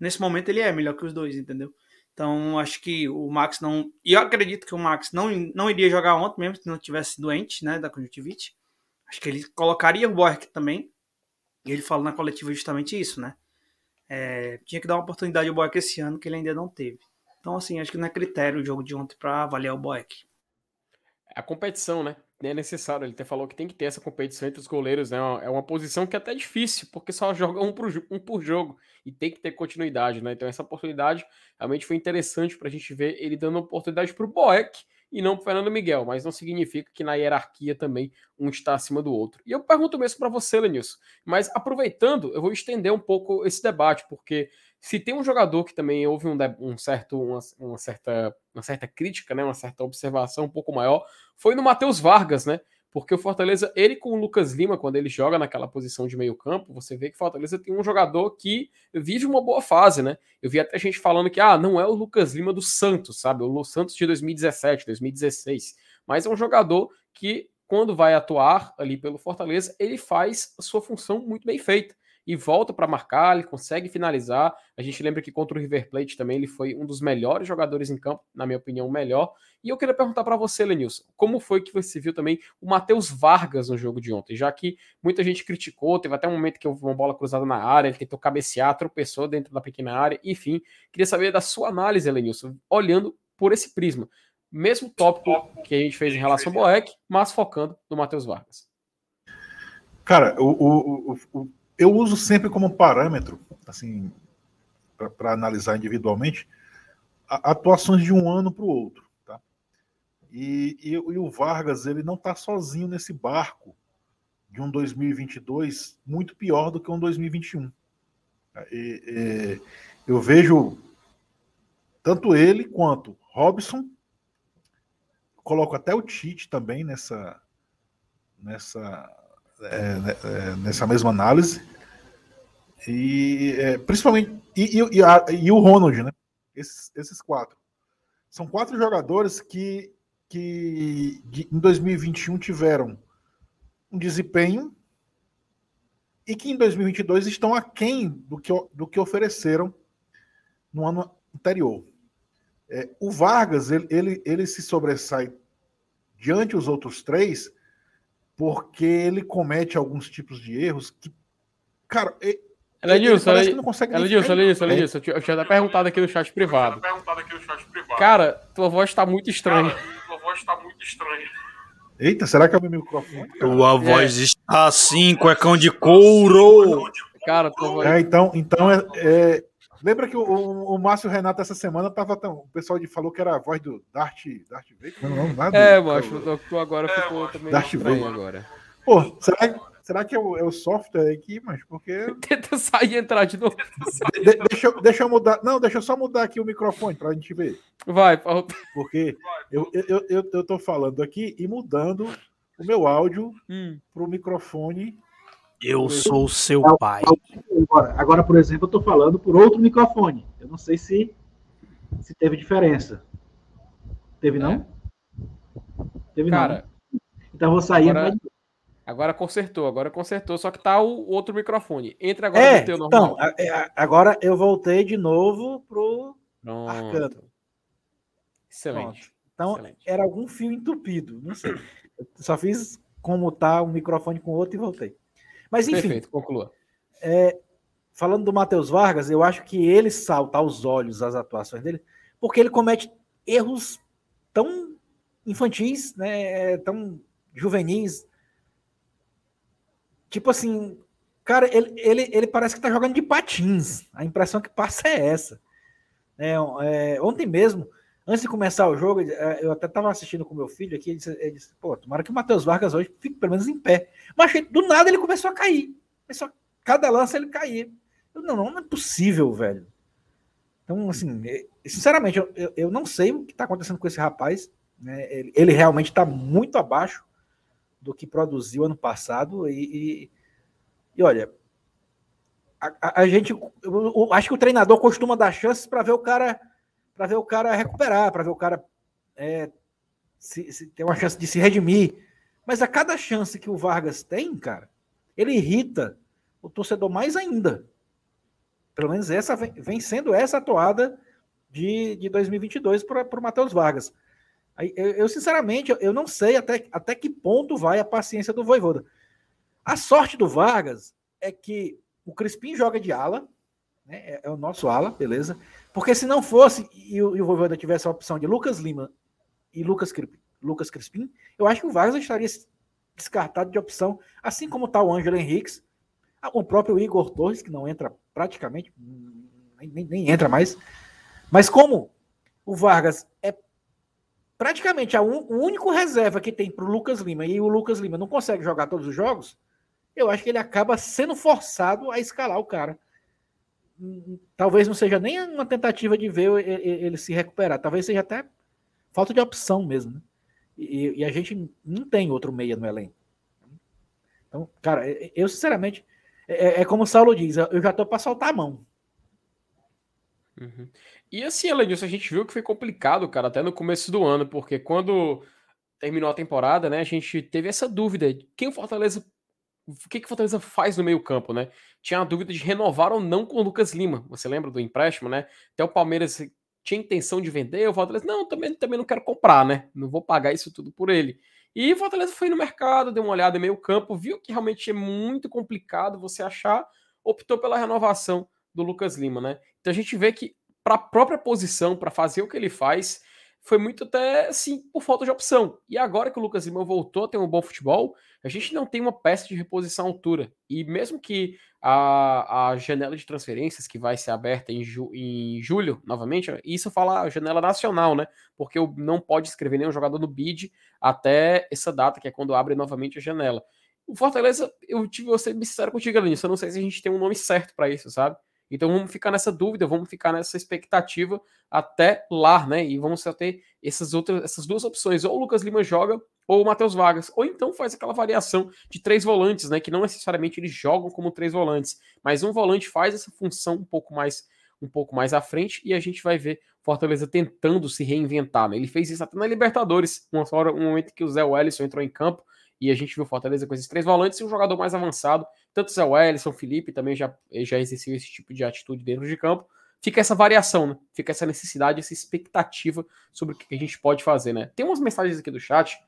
Nesse momento ele é melhor que os dois, entendeu? Então, acho que o Max não. E eu acredito que o Max não, não iria jogar ontem, mesmo se não tivesse doente, né, da conjuntivite. Acho que ele colocaria o Boeck também. E ele fala na coletiva justamente isso, né? É, tinha que dar uma oportunidade ao Boeck esse ano, que ele ainda não teve. Então, assim, acho que não é critério o jogo de ontem para avaliar o Boeck. É a competição, né? É necessário. Ele até falou que tem que ter essa competição entre os goleiros, né? É uma posição que é até difícil, porque só <laughs> joga um por, um por jogo e tem que ter continuidade, né? Então, essa oportunidade realmente foi interessante para a gente ver ele dando oportunidade para o Boeck e não para Fernando Miguel, mas não significa que na hierarquia também um está acima do outro. E eu pergunto mesmo para você, Lenilson, mas aproveitando, eu vou estender um pouco esse debate, porque se tem um jogador que também houve um, um certo, uma, uma, certa, uma certa crítica, né, uma certa observação um pouco maior, foi no Matheus Vargas, né? Porque o Fortaleza, ele com o Lucas Lima, quando ele joga naquela posição de meio campo, você vê que o Fortaleza tem um jogador que vive uma boa fase, né? Eu vi até gente falando que, ah, não é o Lucas Lima do Santos, sabe? O Santos de 2017, 2016. Mas é um jogador que, quando vai atuar ali pelo Fortaleza, ele faz a sua função muito bem feita e volta para marcar, ele consegue finalizar. A gente lembra que contra o River Plate também ele foi um dos melhores jogadores em campo, na minha opinião, o melhor. E eu queria perguntar para você, Lenilson, como foi que você viu também o Matheus Vargas no jogo de ontem? Já que muita gente criticou, teve até um momento que houve uma bola cruzada na área, ele tentou cabecear, tropeçou dentro da pequena área, enfim. Queria saber da sua análise, Lenilson, olhando por esse prisma. Mesmo tópico que a gente fez em relação ao Boeck, mas focando no Matheus Vargas. Cara, o, o, o, eu uso sempre como parâmetro, assim, para analisar individualmente, atuações de um ano para o outro. Tá? E, e, e, o Vargas ele não está sozinho nesse barco de um 2022 muito pior do que um 2021. E, eu vejo tanto ele quanto Robson, coloco até o Tite também nessa, nessa é, né, é, nessa mesma análise. E é, principalmente. E, e, e, a, e, o Ronald, né? Esses, esses quatro. São quatro jogadores que, que de, em 2021 tiveram um desempenho e que em 2022 estão aquém do que, do que ofereceram no ano anterior. É, o Vargas, ele, ele, ele se sobressai diante os outros três porque ele comete alguns tipos de erros que, cara, ele, Elenilson, ele, ele não consegue Elenilson, Elenilson, Elenilson, eu tinha até perguntado aqui no chat privado. Cara, tua voz tá muito estranha. Cara, tua voz tá muito estranha. Eita, será que é o meu microfone? Cara? Tua é. voz está assim, cuecão de couro. Cara, tua voz... É, então, então é, é Lembra que o, o, Márcio Renato essa semana tava tão. O pessoal falou que era a voz do Darth, Darth Vader? Não, não, nada. É, macho, tu agora é, ficou também Darth Vader agora. Pô, será, será que é o, é o software aqui, mas porque. <laughs> Tenta sair e entrar de novo. De, de, deixa, eu, deixa eu mudar. Não, deixa eu só mudar aqui o microfone pra gente ver. Vai, Paulo. Porque eu, eu, eu, eu tô falando aqui e mudando o meu áudio hum. pro microfone eu sou seu pai. Agora, agora, por exemplo, eu estou falando por outro microfone. Eu não sei se, se teve diferença. Teve não? É. Teve Cara, não. Então eu vou sair. Agora, agora consertou, agora consertou, só que tá o outro microfone. Entra agora é, no teu normal. Então, é, agora eu voltei de novo pro Pronto. Arcano. Excelente. Pronto. Então Excelente. era algum fio entupido, não sei. Eu só fiz como tá um microfone com o outro e voltei. Mas enfim. Perfeito, conclua. É, falando do Matheus Vargas, eu acho que ele salta aos olhos as atuações dele, porque ele comete erros tão infantis, né, tão juvenis. Tipo assim, Cara, ele, ele, ele parece que tá jogando de patins. A impressão que passa é essa. É, é, ontem mesmo, antes de começar o jogo, é, eu até tava assistindo com meu filho aqui, ele disse, ele disse pô, tomara que o Matheus Vargas hoje fique pelo menos em pé. Mas do nada ele começou a cair. Começou, cada lança ele caía. Eu, não, não é possível, velho. Então, assim, é, sinceramente, eu, eu, eu não sei o que está acontecendo com esse rapaz. Né? Ele, ele realmente está muito abaixo do que produziu ano passado. E, e, e olha, a, a, a gente, eu, eu, acho que o treinador costuma dar chances para ver o cara, para ver o cara recuperar, para ver o cara é, se, se ter uma chance de se redimir. Mas a cada chance que o Vargas tem, cara, ele irrita o torcedor mais ainda. Pelo menos essa vem, vem sendo essa atuada de, de 2022 para o Matheus Vargas. Eu, eu, sinceramente, eu não sei até, até que ponto vai a paciência do Voivoda. A sorte do Vargas é que o Crispim joga de ala, né, é, é, o nosso ala, beleza? Porque se não fosse e o, e o Voivoda tivesse a opção de Lucas Lima e Lucas, Lucas Crispim, eu acho que o Vargas estaria descartado de opção, assim como está o Ângelo Henriques, o próprio Igor Torres, que não entra praticamente, nem, nem, entra mais. Mas como o Vargas é praticamente a un, o único reserva que tem para o Lucas Lima e o Lucas Lima não consegue jogar todos os jogos, eu acho que ele acaba sendo forçado a escalar o cara. Talvez não seja nem uma tentativa de ver ele, se recuperar, talvez seja até falta de opção mesmo. Né? E, e, a gente não tem outro meia no elenco. Então, cara, eu sinceramente é, é, como o Saulo diz, eu já tô para soltar a mão. Uhum. E assim, disso, a gente viu que foi complicado, cara, até no começo do ano, porque quando terminou a temporada, né, a gente teve essa dúvida: quem o Fortaleza. O que, que o Fortaleza faz no meio-campo, né? Tinha a dúvida de renovar ou não com o Lucas Lima. Você lembra do empréstimo, né? Até o Palmeiras tinha intenção de vender, o Fortaleza, não, também, também não quero comprar, né? Não vou pagar isso tudo por ele. E o Fortaleza foi no mercado, deu uma olhada em meio campo, viu que realmente é muito complicado você achar, optou pela renovação do Lucas Lima, né? Então a gente vê que para a própria posição, para fazer o que ele faz, foi muito até assim por falta de opção. E agora que o Lucas Lima voltou a ter um bom futebol, a gente não tem uma peça de reposição à altura. E mesmo que a, a janela de transferências que vai ser aberta em, ju, em julho, novamente, isso fala janela nacional, né? Porque não pode escrever nenhum jogador no bid até essa data, que é quando abre novamente a janela. O Fortaleza, eu tive você sincero contigo, Aline, eu não sei se a gente tem um nome certo para isso, sabe? Então vamos ficar nessa dúvida, vamos ficar nessa expectativa até lá, né? E vamos ter essas outras, essas duas opções. Ou o Lucas Lima joga, ou o Matheus Vargas. Ou então faz aquela variação de três volantes, né? Que não necessariamente eles jogam como três volantes, mas um volante faz essa função um pouco mais um pouco mais à frente e a gente vai ver Fortaleza tentando se reinventar. Né? Ele fez isso até na Libertadores, uma hora, um momento que o Zé Wellison entrou em campo e a gente viu Fortaleza com esses três volantes e um jogador mais avançado, tanto Zé Wellison, Felipe também já, já exerceu esse tipo de atitude dentro de campo. Fica essa variação, né? Fica essa necessidade, essa expectativa sobre o que a gente pode fazer, né? Tem umas mensagens aqui do chat.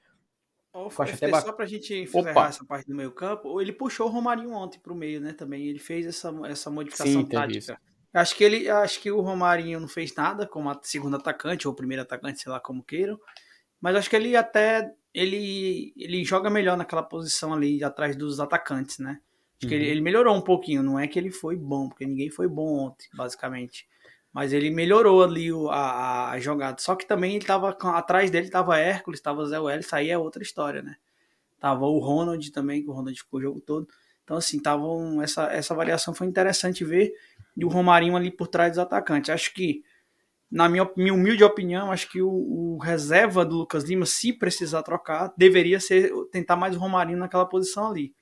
Oh, até só para a gente encerrar essa parte do meio campo, ele puxou o Romarinho ontem para o meio, né? Também ele fez essa, essa modificação Sim, tática. Isso. Acho que ele, acho que o Romarinho não fez nada como a segundo atacante ou primeiro atacante, sei lá como queiram. Mas acho que ele até ele, ele joga melhor naquela posição ali atrás dos atacantes, né? Acho que ele, uhum. ele, melhorou um pouquinho. Não é que ele foi bom, porque ninguém foi bom ontem, basicamente. Mas ele melhorou ali a, a jogada. Só que também ele tava atrás dele tava Hércules, tava Zé Welles, aí é outra história, né? Tava o Ronald também, que o Ronald ficou o jogo todo. Então, assim, tava um, essa, essa variação foi interessante ver. E o Romarinho ali por trás dos atacantes. Acho que na minha, minha humilde opinião, acho que o, o, reserva do Lucas Lima, se precisar trocar, deveria ser tentar mais o Romarinho naquela posição ali.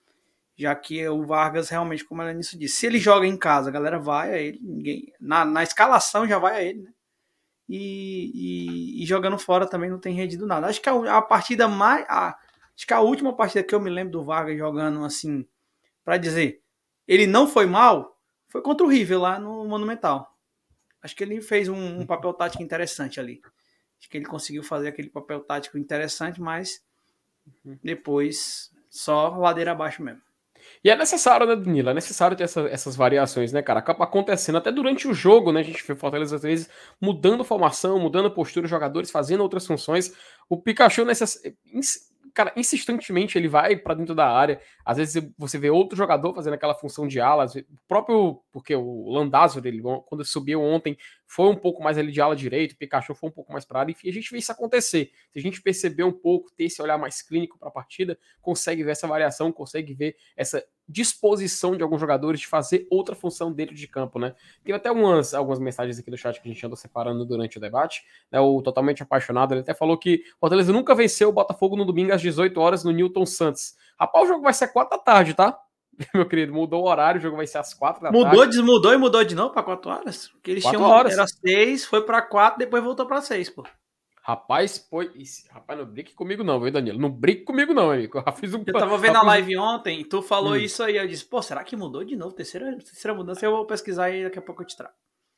Já que o Vargas realmente, como ela nisso disse, se ele joga em casa, a galera vai a ele, ninguém, na, na escalação já vai a ele, né? E, e, e, jogando fora também não tem rendido nada. Acho que a, a partida mais. A, acho que a última partida que eu me lembro do Vargas jogando assim, para dizer, ele não foi mal, foi contra o River lá no Monumental acho que ele fez um, um, papel tático interessante ali. Acho que ele conseguiu fazer aquele papel tático interessante, mas depois só ladeira abaixo mesmo. E é necessário, né, Danilo? É necessário ter essa, essas variações, né, cara? Acaba acontecendo até durante o jogo, né? A gente vê Fortaleza às vezes mudando formação, mudando postura, jogadores fazendo outras funções. O Pikachu necess cara, insistentemente ele vai para dentro da área. Às vezes você vê outro jogador fazendo aquela função de ala, o próprio, porque o Landázuri, ele, quando subiu ontem, foi um pouco mais ali de ala direito, o Pikachu foi um pouco mais para área, enfim, a gente vê isso acontecer. Se a gente perceber um pouco, ter esse olhar mais clínico para a partida, consegue ver essa variação, consegue ver essa disposição de alguns jogadores de fazer outra função dentro de campo, né? Tem até algumas, algumas mensagens aqui do chat que a gente andou separando durante o debate, né? O Totalmente Apaixonado, ele até falou que o Fortaleza nunca venceu o Botafogo no domingo às 18 horas no Newton Santos. Rapaz, o jogo vai ser 4 da tarde, tá? <laughs> Meu querido, mudou o horário, o jogo vai ser às 4 da mudou, tarde. Mudou, desmudou e mudou de novo para 4 horas? Porque eles tinham horas. Era 6, foi para 4, depois voltou para 6, pô. Rapaz, foi. Rapaz, não brinque comigo, não, viu, Danilo? Não brinque comigo, não, amigo. <laughs> Eu, fiz um... eu tava vendo a live ontem, tu falou hum. isso aí. Eu disse, pô, será que mudou de novo? Terceira, terceira mudança, eu vou pesquisar aí daqui a pouco eu te trago.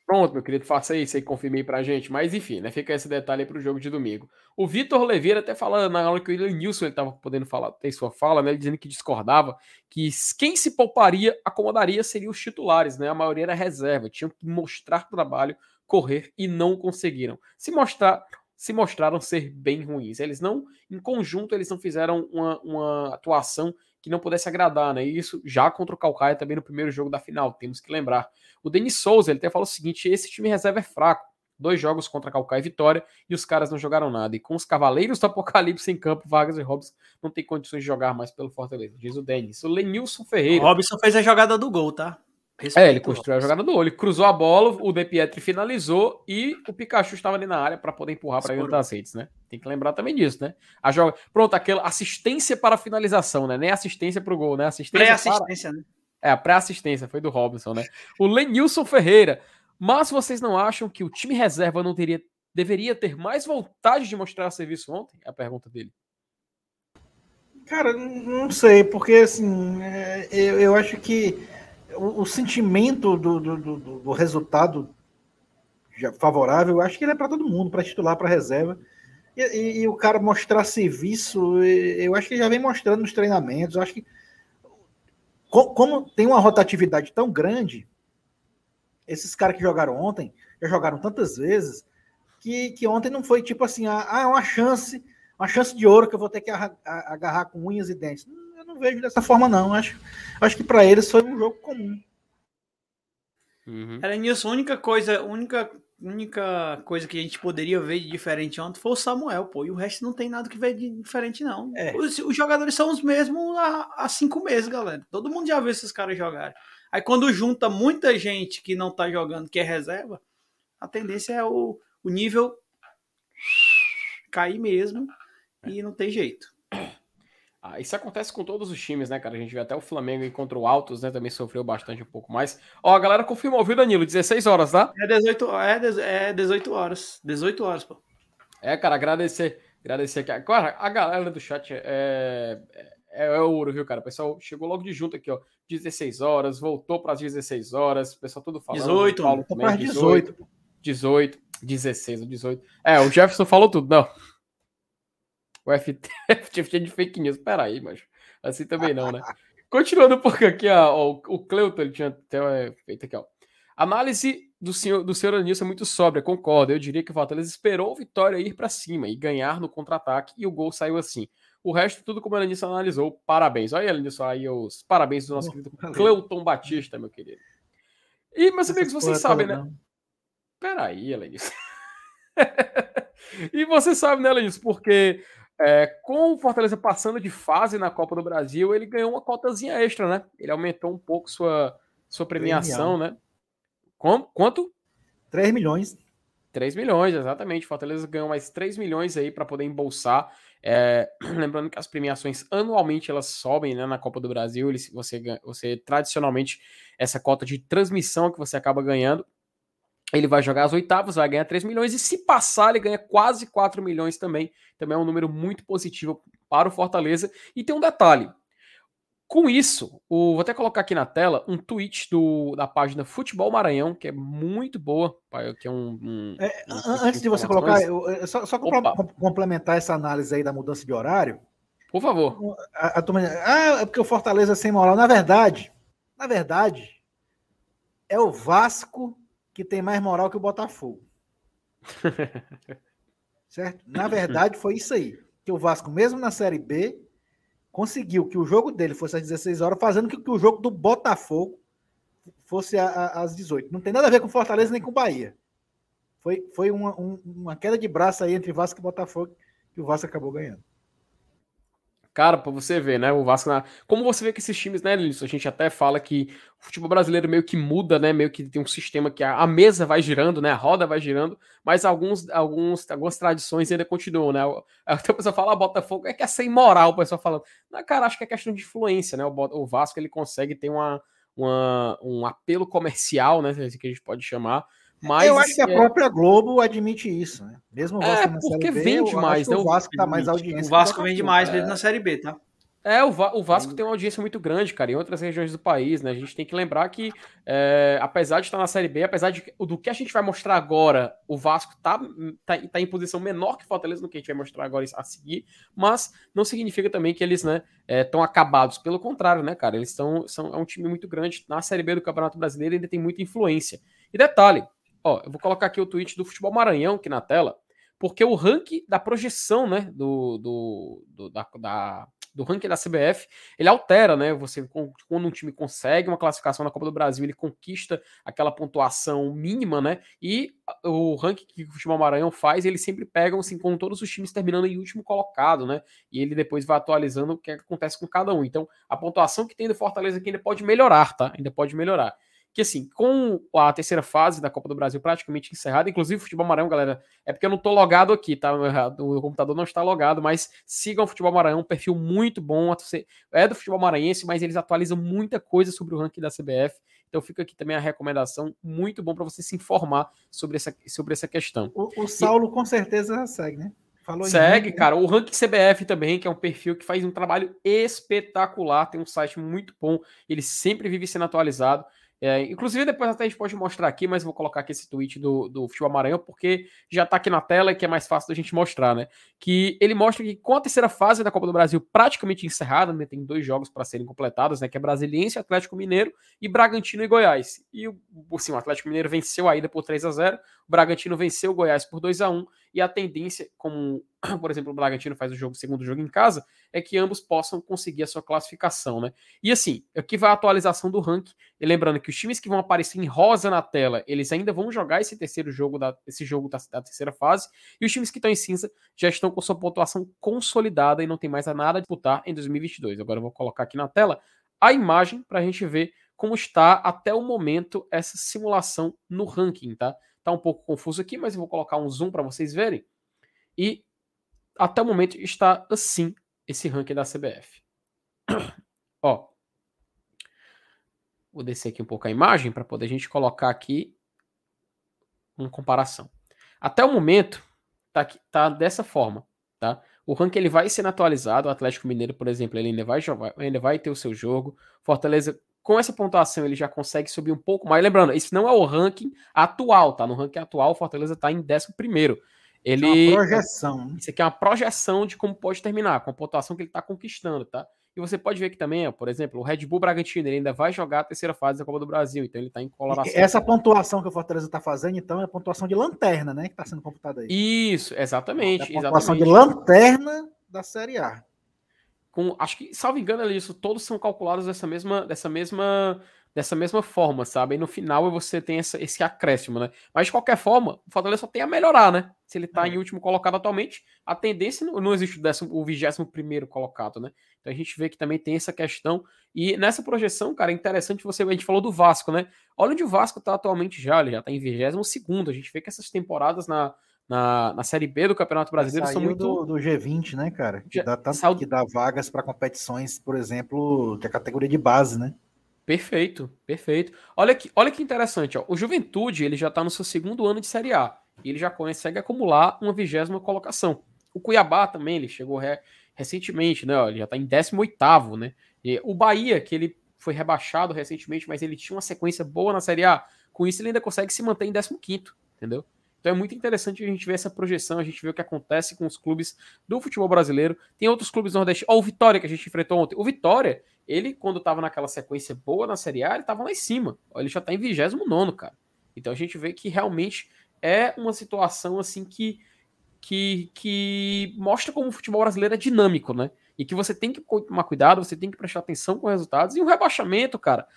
Pronto, meu querido, faça isso aí, confirme aí pra gente. Mas enfim, né? Fica esse detalhe aí pro jogo de domingo. O Vitor Oliveira até falando na hora que o Nilson ele tava podendo falar, ter sua fala, né? Ele dizendo que discordava, que quem se pouparia, acomodaria seriam os titulares, né? A maioria era reserva, tinham que mostrar trabalho, correr e não conseguiram. Se mostrar, se mostraram ser bem ruins. Eles não, em conjunto, eles não fizeram uma, uma atuação que não pudesse agradar, né? E isso já contra o Calcaia também no primeiro jogo da final, temos que lembrar. O Denis Souza, ele até falou o seguinte: esse time reserva é fraco. Dois jogos contra Calcaia e Vitória, e os caras não jogaram nada. E com os Cavaleiros do Apocalipse em campo, Vargas e Robson não tem condições de jogar mais pelo Fortaleza, diz o Denis. O Lenilson Ferreira. O Robson fez a jogada do gol, tá? Respeito, é, ele construiu a jogada do olho. Ele cruzou a bola, o De Pietri finalizou e o Pikachu estava ali na área para poder empurrar para dentro das redes, né? Tem que lembrar também disso, né? A joga... Pronto, aquela assistência para a finalização, né? Nem assistência para o gol, né? Assistência pré-assistência, para... né? É, a pré-assistência foi do Robinson, né? O Lenilson Ferreira. Mas vocês não acham que o time reserva não teria deveria ter mais vontade de mostrar serviço ontem? É a pergunta dele. Cara, não sei, porque assim, é, eu, eu acho que o, o sentimento do, do, do, do, resultado favorável, eu acho que ele é para todo mundo, para titular, para reserva. E, e, e, o cara mostrar serviço, eu acho que já vem mostrando nos treinamentos. Eu acho que, como tem uma rotatividade tão grande, esses caras que jogaram ontem, já jogaram tantas vezes, que, que ontem não foi tipo assim, ah, é uma chance, uma chance de ouro que eu vou ter que agarrar com unhas e dentes não vejo dessa forma, não. Acho, acho que para eles foi um jogo comum. Uhum. Era Nilson, a única coisa, única, única coisa que a gente poderia ver de diferente ontem foi o Samuel, pô. E o resto não tem nada que ver de diferente, não. É. Os, os, jogadores são os mesmos há, há cinco meses, galera. Todo mundo já viu esses caras jogarem. Aí quando junta muita gente que não tá jogando, que é reserva, a tendência é o, o nível cair mesmo e não tem jeito. Ah, isso acontece com todos os times, né, cara? A gente vê até o Flamengo contra o Altos, né? Também sofreu bastante um pouco mais. Ó, a galera confirmou, viu, Danilo? 16 horas, tá? É 18, é, é 18 horas. 18 horas, pô. É, cara, agradecer. Agradecer aqui. Agora, a galera do chat é, é, é, é ouro, viu, cara? O pessoal chegou logo de junto aqui, ó. 16 horas, voltou para as 16 horas. O pessoal tudo falando. 18, Paulo também, 18. 18, 16 ou 18. É, o Jefferson falou tudo, não. O FT, <laughs> FT de fake news. Peraí, mas assim também não, né? Continuando um pouco aqui, ó, o Cleuton ele tinha até feito aqui, ó. Análise do senhor, do senhor Anilson é muito sóbria, concordo. Eu diria que o Fortaleza esperou o Vitória ir para cima e ganhar no contra-ataque e o gol saiu assim. O resto, tudo como o Anilson analisou. Parabéns. Olha aí, Anilson, aí os parabéns do nosso querido Cleuton Batista, meu querido. E, meus amigos, <laughs> vocês sabem, né? Peraí, Elenilson. e você sabe, né, Elenilson, porque é, com o Fortaleza passando de fase na Copa do Brasil, ele ganhou uma cotazinha extra, né? Ele aumentou um pouco sua, sua premiação, né? Com, quanto? 3 milhões. 3 milhões, exatamente. Fortaleza ganhou mais 3 milhões aí para poder embolsar. É, <clears throat> lembrando que as premiações anualmente elas sobem né, na Copa do Brasil. Ele, você, você tradicionalmente essa cota de transmissão que você acaba ganhando ele vai jogar as oitavas, vai ganhar 3 milhões, e se passar, ele ganha quase 4 milhões também. Também é um número muito positivo para o Fortaleza. E tem um detalhe. Com isso, o, vou até colocar aqui na tela um tweet do, da página Futebol Maranhão, que é muito boa, que é um. um, é, um antes de você colocar, eu, só, só complementar essa análise aí da mudança de horário. Por favor. A, a, ah, é porque o Fortaleza é sem moral. Na verdade, na verdade, é o Vasco que tem mais moral que o Botafogo. <laughs> certo? Na verdade, foi isso aí. que o Vasco, mesmo na Série B, conseguiu que o jogo dele fosse às 16 horas, fazendo que, que o jogo do Botafogo fosse a, a, às 18. Não tem nada a ver com Fortaleza nem com Bahia. Foi, foi uma, um, uma queda de braço aí entre Vasco e Botafogo que o Vasco acabou ganhando. Cara, pra você ver, né? O Vasco. Na... Como você vê que esses times, né, Lício? A gente até fala que o futebol brasileiro meio que muda, né? Meio que tem um sistema que a, a mesa vai girando, né? A roda vai girando, mas alguns, alguns, algumas tradições ainda continuam, né? <laughs> Até o pessoal fala, ah, Botafogo é que é sem moral, o pessoal falando. Não, cara, acho que é questão de influência, né? O, o Vasco ele consegue ter uma, uma, um apelo comercial, né? Que a gente pode chamar mas, eu acho que a é... própria Globo admite isso, né? Mesmo o Vasco é, na porque Série B, vende mais, né? O Vasco tá mais audiência. O Vasco vende mais é. mesmo na Série B, tá? É, o, Va o Vasco tem uma audiência muito grande, cara, em outras regiões do país, né? A gente tem que lembrar que, é, apesar de estar na Série B, apesar de do que a gente vai mostrar agora, o Vasco tá, tá, tá em posição menor que Fortaleza no que a gente vai mostrar agora a seguir, mas não significa também que eles, né, estão é, acabados. Pelo contrário, né, cara? Eles estão são é um time muito grande na Série B do Campeonato Brasileiro e ainda tem muita influência. E detalhe, Ó, eu vou colocar aqui o tweet do Futebol Maranhão aqui na tela, porque o ranking da projeção, né, do, do, do da, da, do ranking da CBF, ele altera, né? Você quando um time consegue uma classificação na Copa do Brasil, ele conquista aquela pontuação mínima, né? E o ranking que o Futebol Maranhão faz, ele sempre pega assim com todos os times terminando em último colocado, né? E ele depois vai atualizando o que acontece com cada um. Então, a pontuação que tem do Fortaleza aqui ainda pode melhorar, tá? Ainda pode melhorar que assim, com a terceira fase da Copa do Brasil praticamente encerrada, inclusive o Futebol Maranhão, galera, é porque eu não tô logado aqui, tá? O computador não está logado, mas sigam o Futebol Maranhão, um perfil muito bom, é do Futebol Maranhense, mas eles atualizam muita coisa sobre o ranking da CBF, então fica aqui também a recomendação, muito bom para você se informar sobre essa, sobre essa questão. O, o Saulo e, com certeza segue, né? Falou segue, cara. O Ranking CBF também, que é um perfil que faz um trabalho espetacular, tem um site muito bom, ele sempre vive sendo atualizado. É, inclusive, depois até a gente pode mostrar aqui, mas vou colocar aqui esse tweet do, do Futebol Maranhão, porque já está aqui na tela e que é mais fácil da gente mostrar, né? Que ele mostra que com a terceira fase da Copa do Brasil praticamente encerrada, né, tem dois jogos para serem completados, né? Que é Brasiliense, Atlético Mineiro e Bragantino e Goiás. E assim, o Atlético Mineiro venceu a ida por 3 a 0 o Bragantino venceu o Goiás por 2 a 1 e a tendência, como <clears throat> por exemplo, o Bragantino faz o jogo, segundo jogo em casa, é que ambos possam conseguir a sua classificação, né? E assim, aqui vai a atualização do ranking, e lembrando que os times que vão aparecer em rosa na tela, eles ainda vão jogar esse terceiro jogo da, esse jogo da, da terceira fase, e os times que estão em cinza já estão com sua pontuação consolidada e não tem mais nada a disputar em 2022. Agora eu vou colocar aqui na tela a imagem para a gente ver como está até o momento essa simulação no ranking, tá? Tá um pouco confuso aqui, mas eu vou colocar um zoom para vocês verem. E até o momento está assim esse ranking da CBF. <clears throat> Ó, vou descer aqui um pouco a imagem para poder a gente colocar aqui uma comparação. Até o momento tá, tá dessa forma, tá? O ranking ele vai sendo atualizado. O Atlético Mineiro, por exemplo, ele ainda vai ainda vai ter o seu jogo. Fortaleza com essa pontuação ele já consegue subir um pouco mais. Lembrando, isso não é o ranking atual, tá? No ranking atual, o Fortaleza está em 11 primeiro. Ele. É uma projeção. Né? Isso aqui é uma projeção de como pode terminar, com a pontuação que ele está conquistando, tá? E você pode ver que também, por exemplo, o Red Bull Bragantino ele ainda vai jogar a terceira fase da Copa do Brasil, então ele está em coloração. Essa pontuação que o Fortaleza está fazendo, então, é a pontuação de lanterna, né? Que está sendo computada aí. Isso, exatamente. É a pontuação exatamente. de lanterna da Série A. Com, acho que, salvo engano, ali, isso todos são calculados dessa mesma, dessa mesma dessa mesma forma, sabe? E no final você tem essa, esse acréscimo, né? Mas de qualquer forma, o Fortaleza só tem a melhorar, né? Se ele tá é. em último colocado atualmente, a tendência não, não existe o, décimo, o 21 primeiro colocado, né? Então a gente vê que também tem essa questão. E nessa projeção, cara, é interessante você. A gente falou do Vasco, né? Olha onde o Vasco tá atualmente já, ele já tá em 22. A gente vê que essas temporadas na, na, na Série B do Campeonato Brasileiro são muito. Do, do G20, né, cara? Que dá, tanto, que dá vagas para competições, por exemplo, que é a categoria de base, né? Perfeito, perfeito. Olha que, olha que interessante, ó. O Juventude ele já está no seu segundo ano de Série A e ele já consegue acumular uma vigésima colocação. O Cuiabá também ele chegou re, recentemente, né? Ó, ele já está em 18 né? E o Bahia que ele foi rebaixado recentemente, mas ele tinha uma sequência boa na Série A. Com isso ele ainda consegue se manter em 15 entendeu? Então é muito interessante a gente ver essa projeção, a gente ver o que acontece com os clubes do futebol brasileiro. Tem outros clubes nordestinos. Ó, o Vitória, que a gente enfrentou ontem. O Vitória, ele, quando estava naquela sequência boa na Série A, ele estava lá em cima. Ele já está em 29, cara. Então a gente vê que realmente é uma situação assim que que, que mostra como o futebol brasileiro é dinâmico, né? E que você tem que tomar cuidado, você tem que prestar atenção com resultados. E o rebaixamento, cara,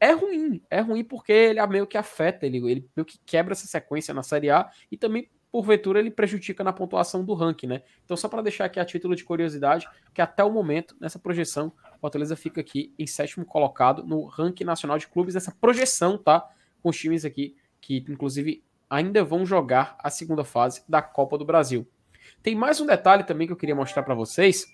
é ruim. É ruim porque ele meio que afeta, ele, ele meio que quebra essa sequência na Série A e também, porventura, ele prejudica na pontuação do ranking, né? Então, só para deixar aqui a título de curiosidade, que até o momento, nessa projeção, o Fortaleza fica aqui em sétimo colocado no ranking nacional de clubes, essa projeção, tá? Com os times aqui que, inclusive, ainda vão jogar a segunda fase da Copa do Brasil. Tem mais um detalhe também que eu queria mostrar para vocês,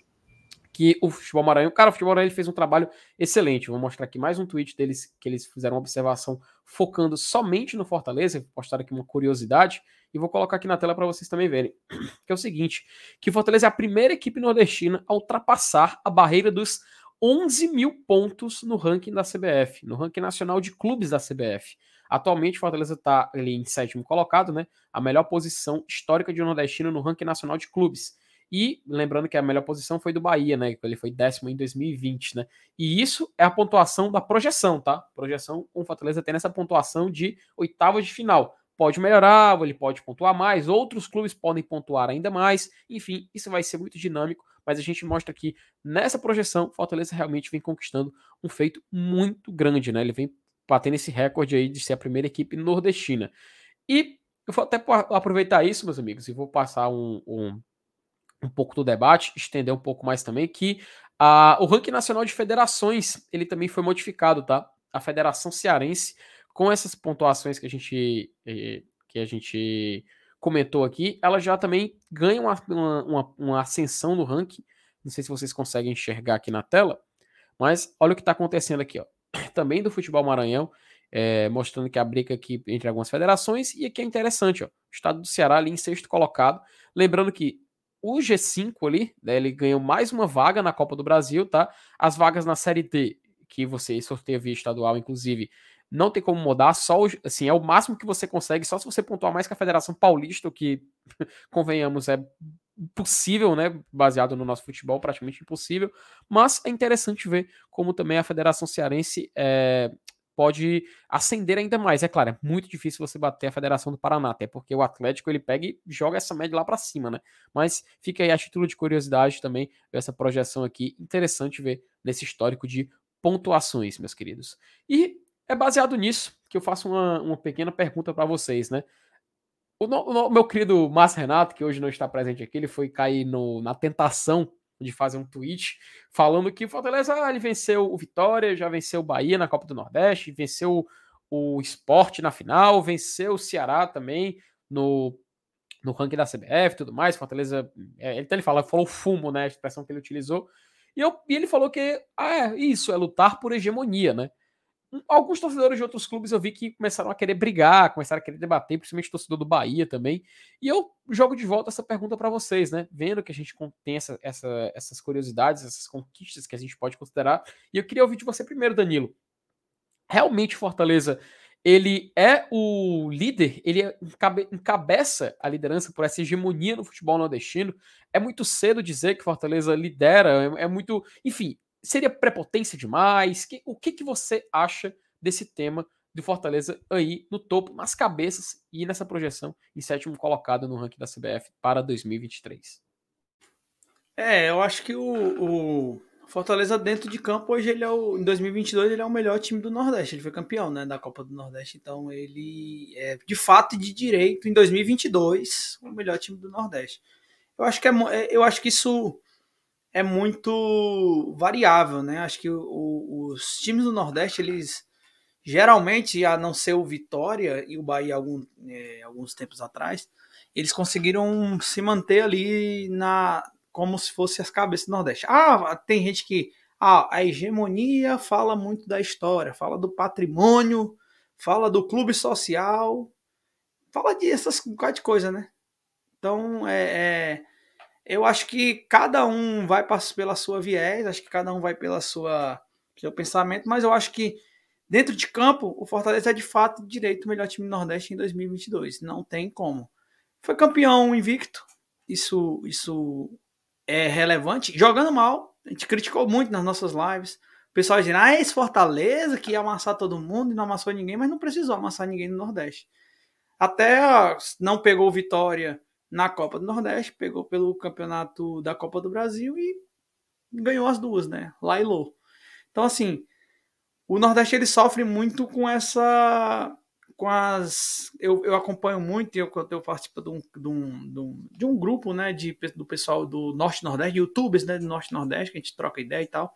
que o Futebol Maranhão, cara, o Futebol Maranhão ele fez um trabalho excelente. Vou mostrar aqui mais um tweet deles que eles fizeram uma observação focando somente no Fortaleza, vou postar aqui uma curiosidade e vou colocar aqui na tela para vocês também verem. <clears throat> Que é o seguinte, que o Fortaleza é a primeira equipe nordestina a ultrapassar a barreira dos 11 mil pontos no ranking da CBF, no ranking nacional de clubes da CBF. Atualmente, Fortaleza está ali em sétimo colocado, né? A melhor posição histórica de um nordestino no ranking nacional de clubes. E lembrando que a melhor posição foi do Bahia, né? Ele foi décimo em 2020, né? E isso é a pontuação da projeção, tá? Projeção com Fortaleza tem essa pontuação de oitavas de final. Pode melhorar, ele pode pontuar mais, outros clubes podem pontuar ainda mais. Enfim, isso vai ser muito dinâmico, mas a gente mostra que nessa projeção, Fortaleza realmente vem conquistando um feito muito grande, né? Ele vem batendo esse recorde aí de ser a primeira equipe nordestina. E eu vou até aproveitar isso, meus amigos, e vou passar um, um, um pouco do debate, estender um pouco mais também, que a, o ranking nacional de federações, ele também foi modificado, tá? A Federação Cearense, com essas pontuações que a gente, eh, que a gente comentou aqui, ela já também ganha uma, uma, uma ascensão no ranking. Não sei se vocês conseguem enxergar aqui na tela, mas olha o que está acontecendo aqui, ó <coughs> também do futebol maranhão, é, mostrando que a briga aqui entre algumas federações, e aqui é interessante, ó, o estado do Ceará ali em sexto colocado, lembrando que o G5 ali, né, ele ganhou mais uma vaga na Copa do Brasil, tá? As vagas na Série D, que você sorteia via estadual, inclusive, não tem como mudar, só assim, é o máximo que você consegue, só se você pontuar mais que a Federação Paulista, o que, <laughs> convenhamos, é impossível, né? Baseado no nosso futebol, praticamente impossível. Mas é interessante ver como também a Federação Cearense é, pode ascender ainda mais. É claro, é muito difícil você bater a Federação do Paraná, até porque o Atlético ele pega e joga essa média lá para cima, né? Mas fica aí a título de curiosidade também essa projeção aqui. Interessante ver nesse histórico de pontuações, meus queridos. E é baseado nisso que eu faço uma, uma pequena pergunta para vocês, né? O, o, meu querido Márcio Renato, que hoje não está presente aqui, ele foi cair no, na tentação de fazer um tweet falando que o Fortaleza ah, ele venceu o Vitória, já venceu o Bahia na Copa do Nordeste, venceu o Esporte na final, venceu o Ceará também no, no ranking da CBF tudo mais. Fortaleza, é, ele, ele fala, falou fumo, né? A expressão que ele utilizou. E, eu, e ele falou que ah, é, isso é lutar por hegemonia, né? Alguns torcedores de outros clubes eu vi que começaram a querer brigar, começaram a querer debater, principalmente torcedor do Bahia também. E eu jogo de volta essa pergunta para vocês, né? Vendo que a gente tem essa, essa, essas curiosidades, essas conquistas que a gente pode considerar. E eu queria ouvir de você primeiro, Danilo. Realmente Fortaleza, ele é o líder, ele encabe, encabeça a liderança por essa hegemonia no futebol nordestino. É muito cedo dizer que Fortaleza lidera, é, é muito, enfim, seria prepotência demais? Que, o que, que você acha desse tema de Fortaleza aí no topo, nas cabeças e nessa projeção em sétimo colocado no ranking da CBF para 2023? É, eu acho que o, o, Fortaleza dentro de campo hoje ele é o, em 2022 ele é o melhor time do Nordeste, ele foi campeão, né, da Copa do Nordeste, então ele é de fato e de direito em 2022 o melhor time do Nordeste. Eu acho que é, é eu acho que isso é muito variável, né? Acho que o, os times do Nordeste, eles geralmente, a não ser o Vitória e o Bahia algum, é, alguns tempos atrás, eles conseguiram se manter ali na como se fosse as cabeças do Nordeste. Ah, tem gente que ah, a hegemonia fala muito da história, fala do patrimônio, fala do clube social, fala de essas de coisa, né? Então é, é eu acho que cada um vai pela sua viés, acho que cada um vai pela sua seu pensamento, mas eu acho que dentro de campo o Fortaleza é de fato direito o melhor time do Nordeste em 2022, não tem como. Foi campeão invicto, isso isso é relevante, jogando mal, a gente criticou muito nas nossas lives. O pessoal dizendo, ah, esse Fortaleza que ia amassar todo mundo e não amassou ninguém, mas não precisou amassar ninguém no Nordeste. Até não pegou vitória na Copa do Nordeste, pegou pelo campeonato da Copa do Brasil e ganhou as duas, né? Lá e Lô. Então, assim, o Nordeste ele sofre muito com essa. com as. Eu, eu acompanho muito, eu, eu participo de um, de, um, de, um, de um grupo, né, de, do pessoal do Norte Nordeste, youtubers, né, do Norte Nordeste, que a gente troca ideia e tal.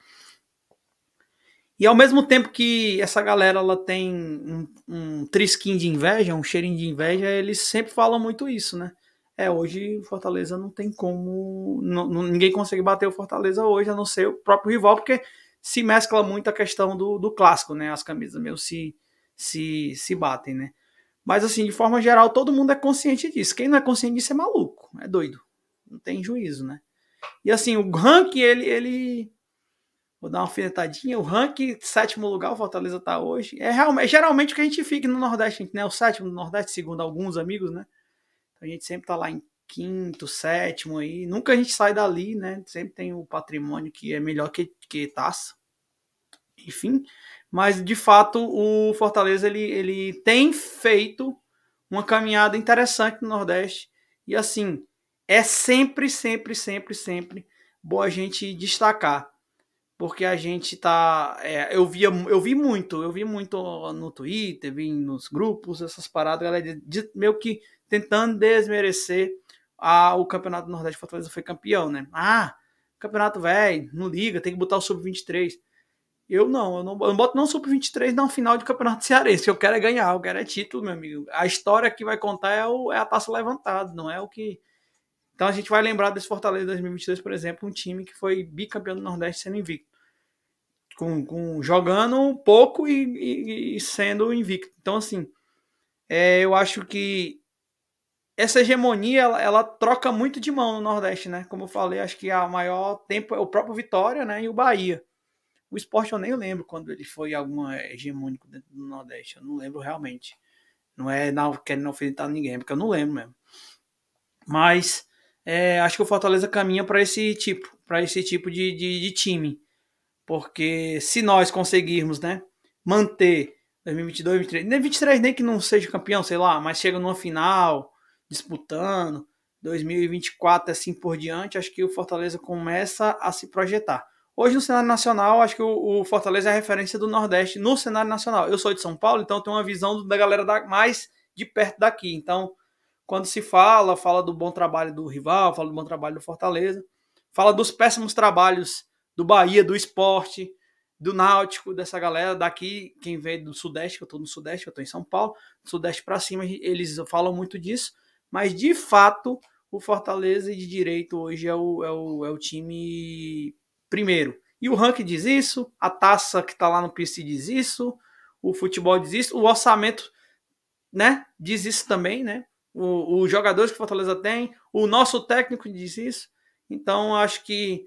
E ao mesmo tempo que essa galera ela tem um, um trisquinho de inveja, um cheirinho de inveja, eles sempre falam muito isso, né? É, hoje o Fortaleza não tem como. Não, ninguém consegue bater o Fortaleza hoje, a não ser o próprio rival, porque se mescla muito a questão do, do clássico, né? As camisas mesmo se, se, se batem, né? Mas assim, de forma geral, todo mundo é consciente disso. Quem não é consciente disso é maluco, é doido. Não tem juízo, né? E assim, o ranking, ele, ele Vou dar uma alfinetadinha. O ranking, sétimo lugar, o Fortaleza está hoje. É, realmente, é geralmente o que a gente fica no Nordeste, né? O sétimo no Nordeste, segundo alguns amigos, né? A gente sempre está lá em quinto, sétimo aí. Nunca a gente sai dali, né? Sempre tem o patrimônio que é melhor que, que taça. Enfim. Mas, de fato, o Fortaleza ele, ele tem feito uma caminhada interessante no Nordeste. E, assim, é sempre, sempre, sempre, sempre bom a gente destacar porque a gente tá. É, eu, via, eu vi muito, eu vi muito no Twitter, vi nos grupos, essas paradas, galera, de, meio que tentando desmerecer a, o Campeonato do Nordeste Fortaleza foi campeão, né? Ah, campeonato velho, não liga, tem que botar o Sub-23. Eu não, eu não, eu não boto não Sub-23 na final de Campeonato Cearense. Eu quero é ganhar, eu quero é título, meu amigo. A história que vai contar é, o, é a taça levantada, não é o que. Então a gente vai lembrar desse Fortaleza 2022, por exemplo, um time que foi bicampeão do Nordeste sendo invicto com, com jogando pouco e, e, e, sendo invicto. Então, assim, é, eu acho que essa hegemonia ela, ela, troca muito de mão no Nordeste, né? Como eu falei, acho que a maior tempo é o próprio Vitória, né? E o Bahia. O esporte eu nem lembro quando ele foi alguma hegemônico dentro do Nordeste. Eu não lembro realmente. Não é não, querendo alfinetar ninguém, porque eu não lembro mesmo. Mas é, acho que o Fortaleza caminha para esse tipo, para esse tipo de, de, de time porque se nós conseguirmos, né, manter 2022, 2023, nem 23 nem que não seja campeão, sei lá, mas chega numa final, disputando, 2024 assim por diante, acho que o Fortaleza começa a se projetar. Hoje no cenário nacional, acho que o, o Fortaleza é a referência do Nordeste no cenário nacional. Eu sou de São Paulo, então tenho uma visão da galera da, mais de perto daqui. Então, quando se fala, fala do bom trabalho do rival, fala do bom trabalho do Fortaleza, fala dos péssimos trabalhos do Bahia, do esporte, do Náutico, dessa galera daqui, quem vem do Sudeste, eu estou no Sudeste, eu estou em São Paulo, Sudeste para cima, eles falam muito disso, mas de fato o Fortaleza de direito hoje é o, é o, é o time primeiro. E o ranking diz isso, a taça que está lá no PC diz isso, o futebol diz isso, o orçamento né, diz isso também, né? Os jogadores que o Fortaleza tem, o nosso técnico diz isso. Então, acho que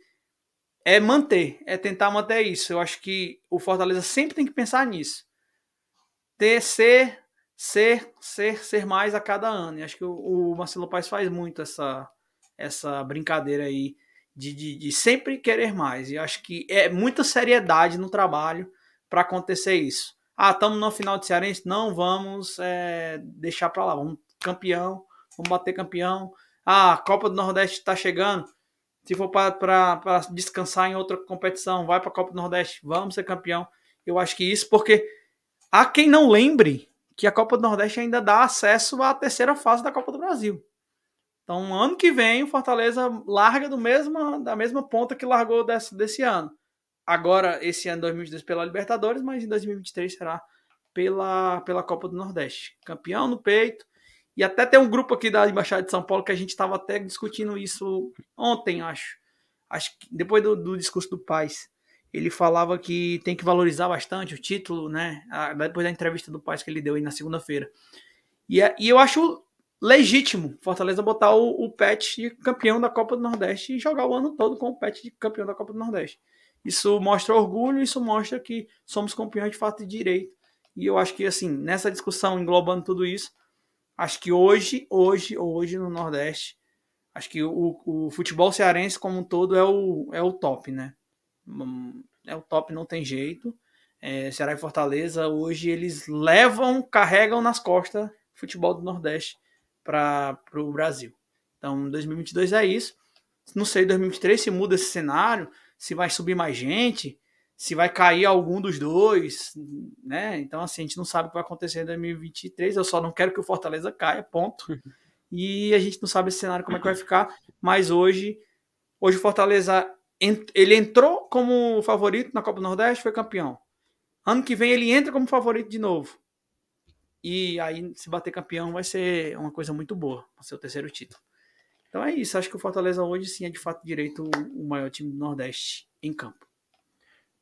é manter, é tentar manter isso. Eu acho que o Fortaleza sempre tem que pensar nisso. Ter, ser, ser, ser, ser mais a cada ano. E acho que o, o Marcelo Paes faz muito essa, essa brincadeira aí de, de, de sempre querer mais. E acho que é muita seriedade no trabalho para acontecer isso. Ah, estamos no final de Cearense? Não vamos é, deixar para lá. Vamos campeão, vamos bater campeão. Ah, a Copa do Nordeste está chegando se for para descansar em outra competição, vai para a Copa do Nordeste, vamos ser campeão. Eu acho que isso porque há quem não lembre que a Copa do Nordeste ainda dá acesso à terceira fase da Copa do Brasil. Então, ano que vem, o Fortaleza larga do mesmo, da mesma ponta que largou desse, desse ano. Agora, esse ano 2022 pela Libertadores, mas em 2023 será pela, pela Copa do Nordeste. Campeão no peito, e até tem um grupo aqui da Embaixada de São Paulo que a gente estava até discutindo isso ontem, acho. Acho que depois do, do discurso do Paz. Ele falava que tem que valorizar bastante o título, né? Depois da entrevista do Paz que ele deu aí na segunda-feira. E, e eu acho legítimo Fortaleza botar o, o pet de campeão da Copa do Nordeste e jogar o ano todo com o pet de campeão da Copa do Nordeste. Isso mostra orgulho, isso mostra que somos campeões de fato e direito. E eu acho que, assim, nessa discussão, englobando tudo isso, Acho que hoje, hoje, hoje no Nordeste, acho que o, o futebol cearense como um todo é o, é o top, né? Hum, é o top, não tem jeito. É, Ceará e Fortaleza, hoje eles levam, carregam nas costas futebol do Nordeste para o Brasil. Então, 2022 é isso. Não sei, 2023 se muda esse cenário, se vai subir mais gente, se vai cair algum dos dois, né? Então, assim, a gente não sabe o que vai acontecer em 2023. Eu só não quero que o Fortaleza caia, ponto. <laughs> E a gente não sabe esse cenário como é que vai ficar. Mas hoje, hoje o Fortaleza ele entrou como favorito na Copa do Nordeste, foi campeão. Ano que vem ele entra como favorito de novo. E aí, se bater campeão, vai ser uma coisa muito boa. Vai ser o terceiro título. Então é isso. Acho que o Fortaleza hoje sim é de fato direito o maior time do Nordeste em campo.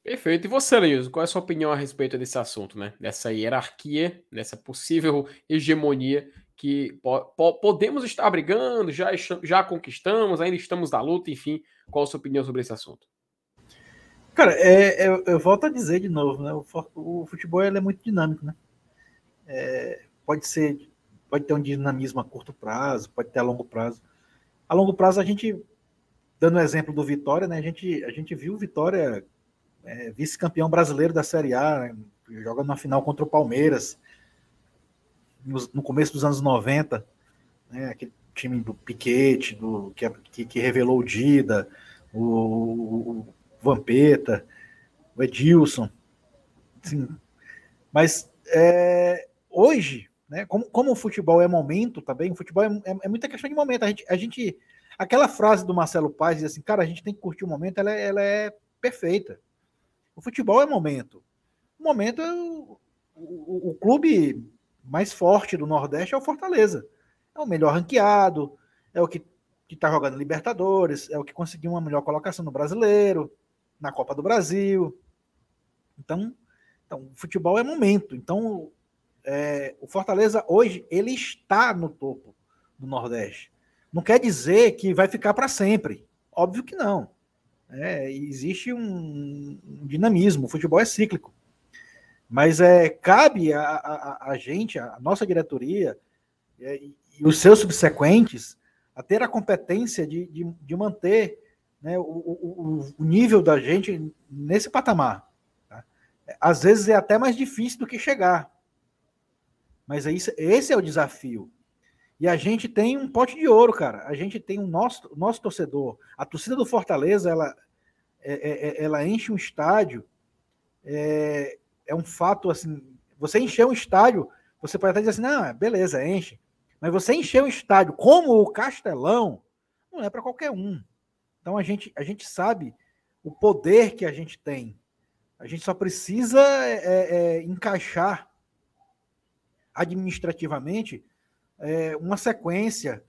Perfeito. E você, Leilson, qual é a sua opinião a respeito desse assunto, né? Dessa hierarquia, dessa possível hegemonia que po podemos estar brigando, já, já conquistamos, ainda estamos na luta, enfim. Qual a sua opinião sobre esse assunto? Cara, é, é, eu volto a dizer de novo, né? O, o futebol é muito dinâmico, né? É, pode ser, pode ter um dinamismo a curto prazo, pode ter a longo prazo. A longo prazo a gente, dando o exemplo do Vitória, né? A gente, a gente viu o Vitória é, vice-campeão brasileiro da Série A, né, joga na final contra o Palmeiras, no, começo dos anos 90, né, aquele time do Piquete, do, que, que, revelou o Dida, o, o Vampeta, o Edilson. Assim, mas é, hoje, né, como, como o futebol é momento também, o futebol é, é, é, muita questão de momento. A gente, a gente, aquela frase do Marcelo Paz diz assim, cara, a gente tem que curtir o momento, ela, é, ela é perfeita. O futebol é momento. O momento é o, o, o clube mais forte do Nordeste é o Fortaleza. É o melhor ranqueado, é o que está jogando Libertadores, é o que conseguiu uma melhor colocação no Brasileiro, na Copa do Brasil. Então, então futebol é momento. Então, é, o Fortaleza hoje ele está no topo do Nordeste. Não quer dizer que vai ficar para sempre. Óbvio que não. É, existe um, um, dinamismo, o futebol é cíclico. Mas é, cabe a, a, a gente, a nossa diretoria é, e, os seus subsequentes, a ter a competência de, de, de manter né, o, o, o, nível da gente nesse patamar. Tá? Às vezes é até mais difícil do que chegar. Mas é isso, esse é o desafio. E a gente tem um pote de ouro, cara. A gente tem o nosso, nosso torcedor. A torcida do Fortaleza, ela, é, é, é, ela enche um estádio. É, é, um fato assim. Você encher um estádio, você pode até dizer assim, não, beleza, enche. Mas você encher um estádio como o Castelão, não é para qualquer um. Então a gente, a gente sabe o poder que a gente tem. A gente só precisa é, é, encaixar administrativamente é, uma sequência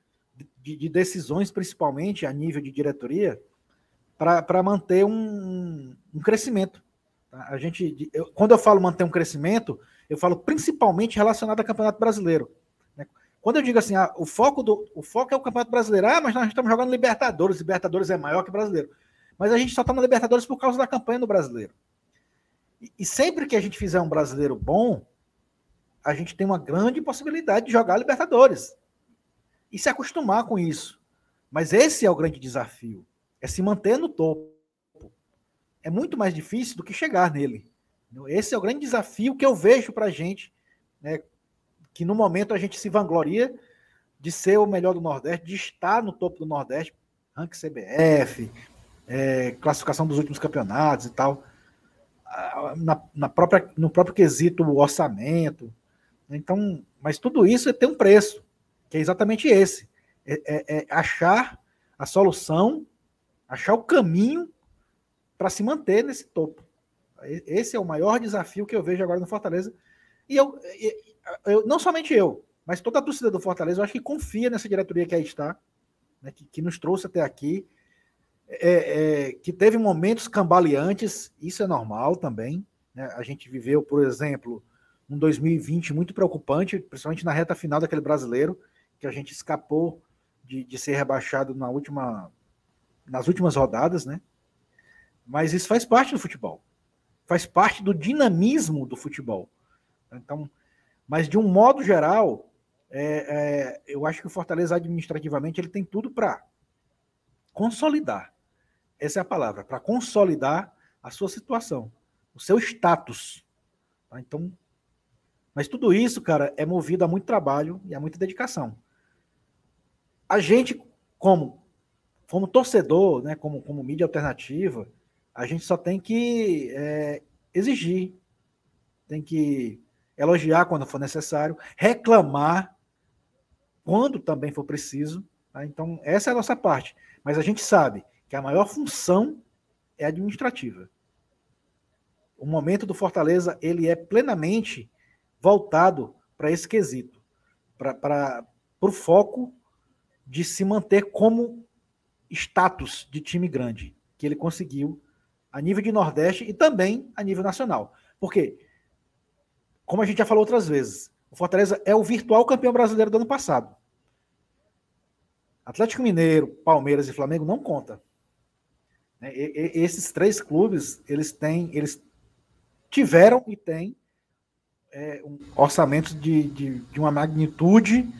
de, de, decisões, principalmente a nível de diretoria, para manter um, um crescimento. Tá? A gente, eu, quando eu falo manter um crescimento, eu falo principalmente relacionado ao Campeonato Brasileiro. Né? Quando eu digo assim, ah, o, foco do, o foco é o Campeonato Brasileiro, ah, mas nós estamos jogando Libertadores, Libertadores é maior que Brasileiro. Mas a gente só está na Libertadores por causa da campanha do Brasileiro. E, e sempre que a gente fizer um brasileiro bom, a gente tem uma grande possibilidade de jogar Libertadores e se acostumar com isso. Mas esse é o grande desafio, é se manter no topo. É muito mais difícil do que chegar nele. Esse é o grande desafio que eu vejo para a gente, né, que no momento a gente se vangloria de ser o melhor do Nordeste, de estar no topo do Nordeste, ranking CBF, é, classificação dos últimos campeonatos e tal, na, na própria, no próprio quesito orçamento, então, mas tudo isso tem um preço, que é exatamente esse: é, é, é achar a solução, achar o caminho para se manter nesse topo. Esse é o maior desafio que eu vejo agora no Fortaleza. E eu, eu não somente eu, mas toda a torcida do Fortaleza, eu acho que confia nessa diretoria que aí está, né, que, que, nos trouxe até aqui, é, é, que teve momentos cambaleantes, isso é normal também. Né? A gente viveu, por exemplo, um 2020 muito preocupante, principalmente na reta final daquele brasileiro, que a gente escapou de, de ser rebaixado na última, nas últimas rodadas, né? Mas isso faz parte do futebol, faz parte do dinamismo do futebol. Então, mas de um modo geral, é, é, eu acho que o Fortaleza administrativamente ele tem tudo para consolidar. Essa é a palavra, para consolidar a sua situação, o seu status. Tá? Então, mas tudo isso, cara, é movido a muito trabalho e a muita dedicação. A gente, como, como torcedor, né, como, como mídia alternativa, a gente só tem que é, exigir, tem que elogiar quando for necessário, reclamar quando também for preciso. Tá? Então, essa é a nossa parte. Mas a gente sabe que a maior função é administrativa. O momento do Fortaleza ele é plenamente voltado para esse quesito, para o foco de se manter como status de time grande, que ele conseguiu a nível de Nordeste e também a nível nacional. Porque, como a gente já falou outras vezes, o Fortaleza é o virtual campeão brasileiro do ano passado. Atlético Mineiro, Palmeiras e Flamengo não conta. Né, esses três clubes, eles têm, eles tiveram e têm é, um orçamentos de, de, de, uma magnitude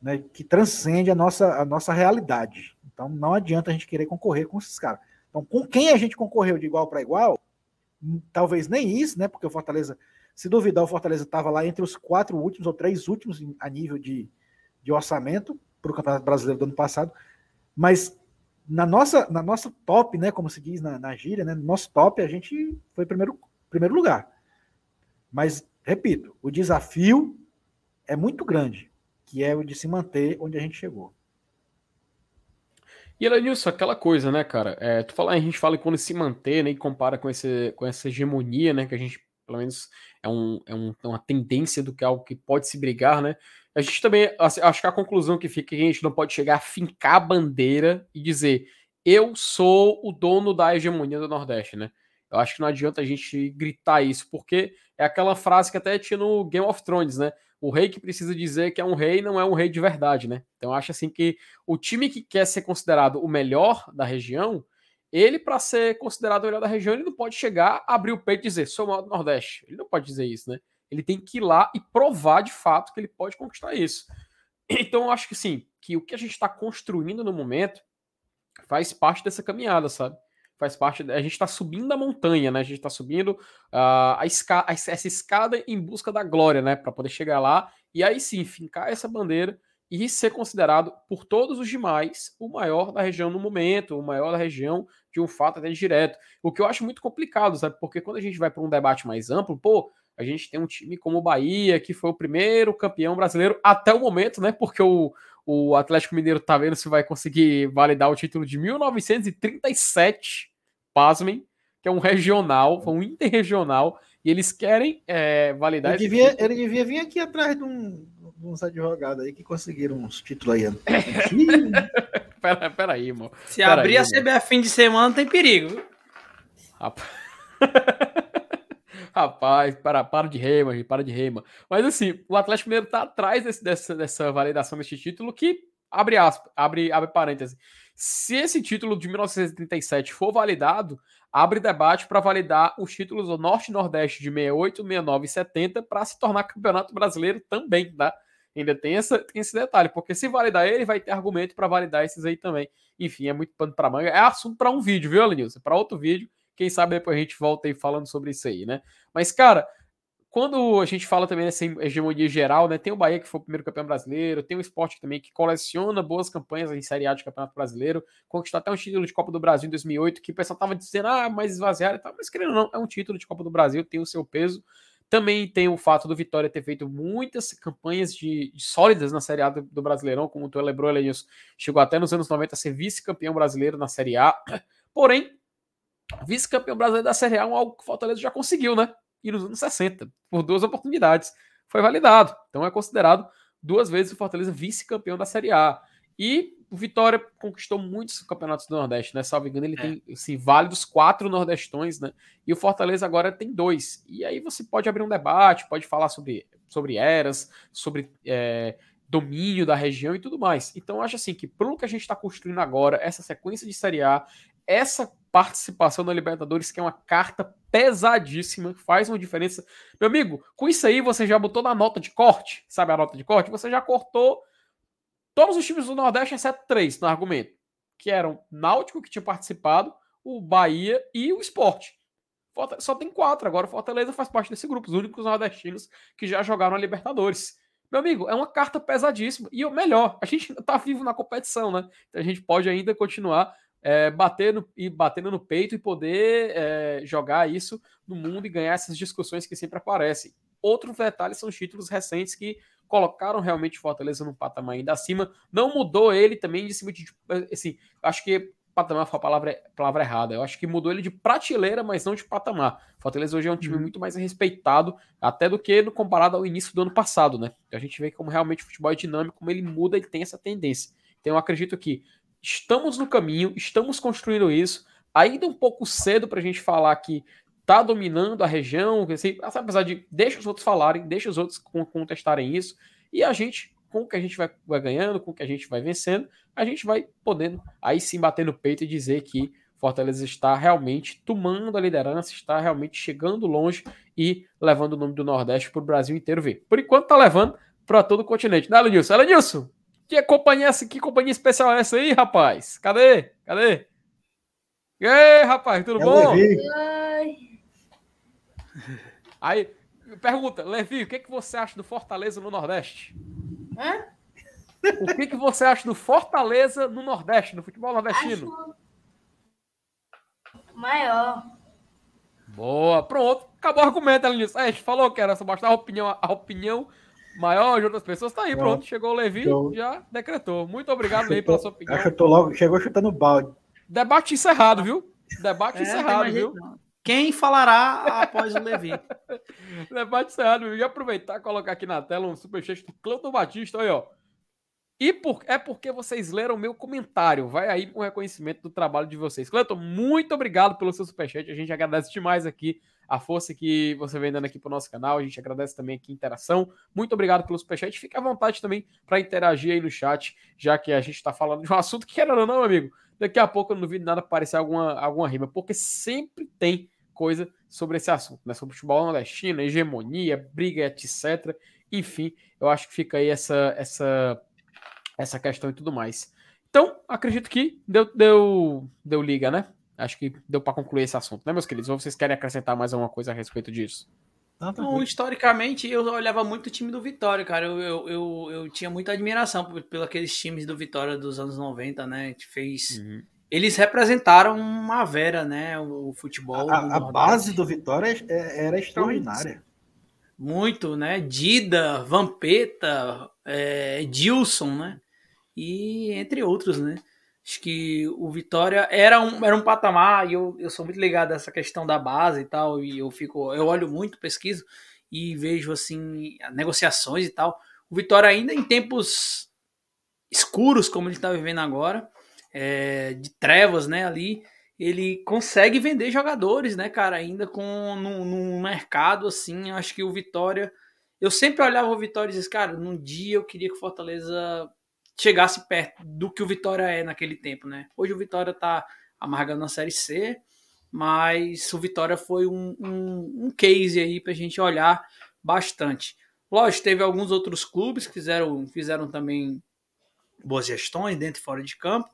né, que transcende a nossa, a nossa realidade. Então não adianta a gente querer concorrer com esses caras. Então, com quem a gente concorreu de igual para igual, hum, talvez nem isso, né? Porque o Fortaleza, se duvidar, o Fortaleza estava lá entre os quatro últimos ou três últimos a nível de, de orçamento para o Campeonato Brasileiro do ano passado. Mas na nossa, na nossa top, né? Como se diz na, na gíria, né? No nosso top, a gente foi primeiro, primeiro lugar. Mas, repito, o desafio é muito grande, que é o de se manter onde a gente chegou. E Elenilson, aquela coisa, né, cara? É, tu fala, a gente fala quando se manter, né, e compara com, esse, com essa hegemonia, né, que a gente, pelo menos, é, um, é um, uma tendência do que é algo que pode se brigar, né? A gente também, assim, acho que a conclusão que fica é que a gente não pode chegar a fincar a bandeira e dizer eu sou o dono da hegemonia do Nordeste, né? Eu acho que não adianta a gente gritar isso, porque é aquela frase que até tinha no Game of Thrones, né? O rei que precisa dizer que é um rei não é um rei de verdade, né? Então acho assim que o time que quer ser considerado o melhor da região, ele para ser considerado o melhor da região, ele não pode chegar, abrir o peito e dizer, sou o maior do Nordeste. Ele não pode dizer isso, né? Ele tem que ir lá e provar de fato que ele pode conquistar isso. <clears throat> Então acho que sim, que o que a gente está construindo no momento faz parte dessa caminhada, sabe? Faz parte. A gente está subindo a montanha, né? A gente está subindo uh, a esca essa escada em busca da glória, né? Para poder chegar lá e aí sim fincar essa bandeira e ser considerado por todos os demais o maior da região no momento, o maior da região de um fato até direto. O que eu acho muito complicado, sabe? Porque quando a gente vai para um debate mais amplo, pô, a gente tem um time como o Bahia, que foi o primeiro campeão brasileiro até o momento, né? Porque o, o Atlético Mineiro tá vendo se vai conseguir validar o título de 1937 pasmem, que é um regional, foi um interregional, e eles querem é, validar ele devia, ele devia vir aqui atrás de, um, de uns advogados aí que conseguiram uns títulos aí. <laughs> pera, pera aí, irmão. Se pera abrir aí, a CBF fim de semana, tem perigo. Rapaz. <laughs> Rapaz, para, para de rema, para de rema. Mas assim, o Atlético Mineiro tá atrás desse, dessa, dessa validação desse título que, abre aspas, abre, abre parênteses, se esse título de 1937 for validado, abre debate para validar os títulos do Norte e Nordeste de 68, 69 e 70 para se tornar campeonato brasileiro também, tá? Ainda tem, essa, tem esse detalhe, porque se validar ele, vai ter argumento para validar esses aí também. Enfim, é muito pano para manga. É assunto para um vídeo, viu, Lenilson? Para outro vídeo. Quem sabe depois a gente volta aí falando sobre isso aí, né? Mas, cara, quando a gente fala também nessa hegemonia geral, né? Tem o Bahia que foi o primeiro campeão brasileiro, tem o esporte também que coleciona boas campanhas em Série A de Campeonato Brasileiro, conquistou até um título de Copa do Brasil em 2008, que o pessoal tava dizendo, ah, mas esvaziaram e tal, mas querendo ou não, é um título de Copa do Brasil, tem o seu peso. Também tem o fato do Vitória ter feito muitas campanhas de, de sólidas na Série A do, do Brasileirão, como tu lembrou, Elenilson, chegou até nos anos 90 a ser vice-campeão brasileiro na Série A. Porém, vice-campeão brasileiro da Série A é algo que o Fortaleza já conseguiu, né? E nos anos 60, por duas oportunidades. Foi validado. Então é considerado duas vezes o Fortaleza vice-campeão da Série A. E o Vitória conquistou muitos campeonatos do Nordeste, né? Salvo engano, ele é. tem assim, válidos quatro Nordestões, né? E o Fortaleza agora tem dois. E aí você pode abrir um debate, pode falar sobre, sobre eras, sobre é, domínio da região e tudo mais. Então, eu acho assim que, pelo que a gente está construindo agora, essa sequência de Série A, essa participação na Libertadores, que é uma carta pesadíssima, faz uma diferença. Meu amigo, com isso aí você já botou na nota de corte, sabe a nota de corte? Você já cortou todos os times do Nordeste, exceto três no argumento, que eram Náutico, que tinha participado, o Bahia e o Esporte. Só tem quatro, agora Fortaleza faz parte desse grupo, os únicos nordestinos que já jogaram a Libertadores. Meu amigo, é uma carta pesadíssima. E o melhor, a gente tá vivo na competição, né? Então a gente pode ainda continuar é, batendo e batendo no peito e poder é, jogar isso no mundo e ganhar essas discussões que sempre aparecem. Outro detalhe são os títulos recentes que colocaram realmente Fortaleza num patamar ainda acima. Não mudou ele também de cima de. Assim, acho que patamar foi a palavra, palavra errada. Eu acho que mudou ele de prateleira, mas não de patamar. Fortaleza hoje é um time uhum. muito mais respeitado, até do que no comparado ao início do ano passado, né? A gente vê como realmente o futebol é dinâmico, como ele muda, ele tem essa tendência. Então eu acredito que estamos no caminho, estamos construindo isso. Ainda um pouco cedo para a gente falar que tá dominando a região, assim, apesar de deixa os outros falarem, deixa os outros contestarem isso, e a gente com o que a gente vai, vai ganhando, com o que a gente vai vencendo, a gente vai podendo aí sim bater no peito e dizer que Fortaleza está realmente tomando a liderança, está realmente chegando longe e levando o nome do Nordeste para o Brasil inteiro ver. Por enquanto está levando para todo o continente. Né, Elenilson? Elenilson, que companhia, essa, que companhia especial é essa aí, rapaz? Cadê? Cadê? E aí, rapaz, tudo é bom? Oi. Aí, pergunta, Levi, o que, é que você acha do Fortaleza no Nordeste? Hã? O que, que você acha do Fortaleza no Nordeste, no futebol nordestino? Acho maior. Boa, pronto. Acabou o argumento, Elenilson. É, a gente falou que era só mostrar a opinião, a opinião maior de outras pessoas. Tá aí, pronto. Chegou o Levi, eu... já decretou. Muito obrigado, Levi, pela sua opinião. Acho que eu tô logo. Chegou chutando balde. Debate encerrado, viu? Debate é, encerrado, viu? Quem falará após o Levi? <laughs> Debate encerrado, viu? E aproveitar e colocar aqui na tela um superchat do Cleuton Batista, olha, ó. E por, é porque vocês leram o meu comentário. Vai aí com o reconhecimento do trabalho de vocês. Cleiton, muito obrigado pelo seu superchat. A gente agradece demais aqui a força que você vem dando aqui para o nosso canal. A gente agradece também aqui a interação. Muito obrigado pelo superchat. Fique à vontade também para interagir aí no chat, já que a gente está falando de um <laughs> assunto que, era não, amigo, daqui a pouco eu não duvido nada aparecer alguma, alguma rima, porque sempre tem coisa sobre esse assunto, né? Sobre futebol nordestino, hegemonia, briga, etc. Enfim, eu acho que fica aí essa, essa essa questão e tudo mais. Então, acredito que deu, deu, deu liga, né? Acho que deu para concluir esse assunto, né, meus queridos? Ou vocês querem acrescentar mais alguma coisa a respeito disso? Não, historicamente, eu olhava muito o time do Vitória, cara. Eu, eu, eu, eu tinha muita admiração por, por, aqueles times do Vitória dos anos 90, né? Que fez. Uhum. Eles representaram uma vera, né? O, o futebol. A, a base do Vitória é, era extraordinária. Muito, né? Dida, Vampeta, é, Dilson, né? e entre outros, né? Acho que o Vitória era um, era um patamar, e eu, eu sou muito ligado a essa questão da base e tal, e eu fico, eu olho muito, pesquiso e vejo assim negociações e tal. O Vitória ainda em tempos escuros, como ele está vivendo agora, é, de trevas, né, ali, ele consegue vender jogadores, né, cara, ainda com num, mercado assim, acho que o Vitória, eu sempre olhava o Vitória e dizia, cara, num dia eu queria que o Fortaleza chegasse perto do que o Vitória é naquele tempo, né? Hoje o Vitória tá amargando na Série C, mas o Vitória foi um, um, um case aí pra gente olhar bastante. Lógico, teve alguns outros clubes que fizeram, fizeram também boas gestões dentro e fora de campo,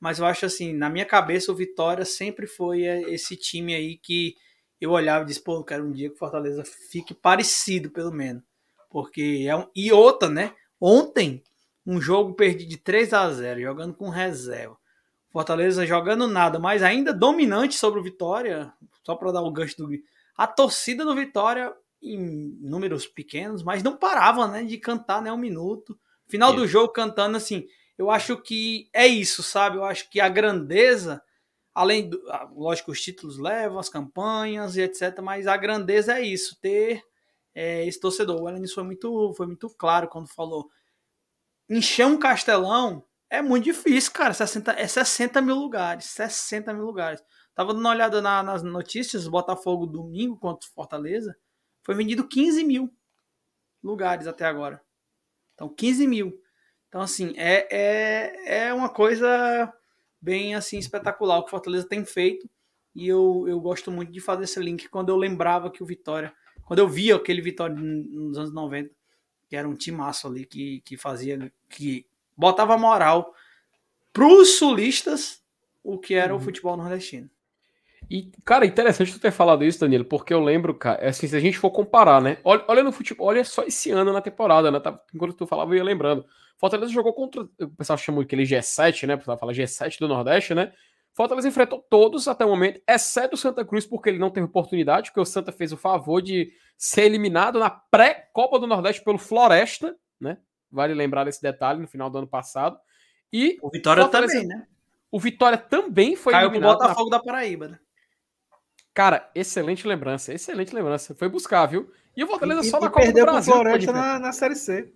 mas eu acho assim, na minha cabeça o Vitória sempre foi esse time aí que eu olhava e disse, pô, eu quero um dia que o Fortaleza fique parecido, pelo menos. Porque é um... E outra, né? Ontem um jogo perdido de 3 a 0 jogando com reserva. Fortaleza jogando nada, mas ainda dominante sobre o Vitória, só para dar o gancho do. A torcida do Vitória, em números pequenos, mas não parava né, de cantar né, um minuto. Final do jogo cantando assim. Eu acho que é isso, sabe? Eu acho que a grandeza, além do. Ah, lógico, os títulos levam, as campanhas e etc. Mas a grandeza é isso, ter é, esse torcedor. O Alanis foi muito, foi muito claro quando falou encher um castelão é muito difícil, cara. 60, é 60 mil lugares. 60 mil lugares. Tava dando uma olhada na, nas notícias, Botafogo domingo contra Fortaleza. Foi vendido 15 mil lugares até agora. Então, 15 mil. Então, assim, é, é, é uma coisa bem assim espetacular o que Fortaleza tem feito. E eu, eu gosto muito de fazer esse link quando eu lembrava que o Vitória, quando eu via aquele Vitória nos anos 90, que era um timaço ali que, que fazia, que botava moral para os sulistas o que era uhum. o futebol nordestino. E, cara, interessante tu ter falado isso, Danilo, porque eu lembro, cara, é assim, se a gente for comparar, né? Olha, olha no futebol, olha só esse ano na temporada, né? Tá, enquanto tu falava, eu ia lembrando. Fortaleza jogou contra. O pessoal chamou aquele G7, né? O pessoal fala G7 do Nordeste, né? Fortaleza enfrentou todos até o momento, exceto o Santa Cruz, porque ele não teve oportunidade, porque o Santa fez o favor de ser eliminado na pré-Copa do Nordeste pelo Floresta, né? Vale lembrar desse detalhe no final do ano passado. E o Vitória Fortaleza, também, né? O Vitória também foi Caiu eliminado. Caiu Botafogo na... da Paraíba, né? Cara, excelente lembrança, excelente lembrança. Foi buscar, viu? E o Fortaleza e, só e na Copa do Brasil. Floresta na, na Série C.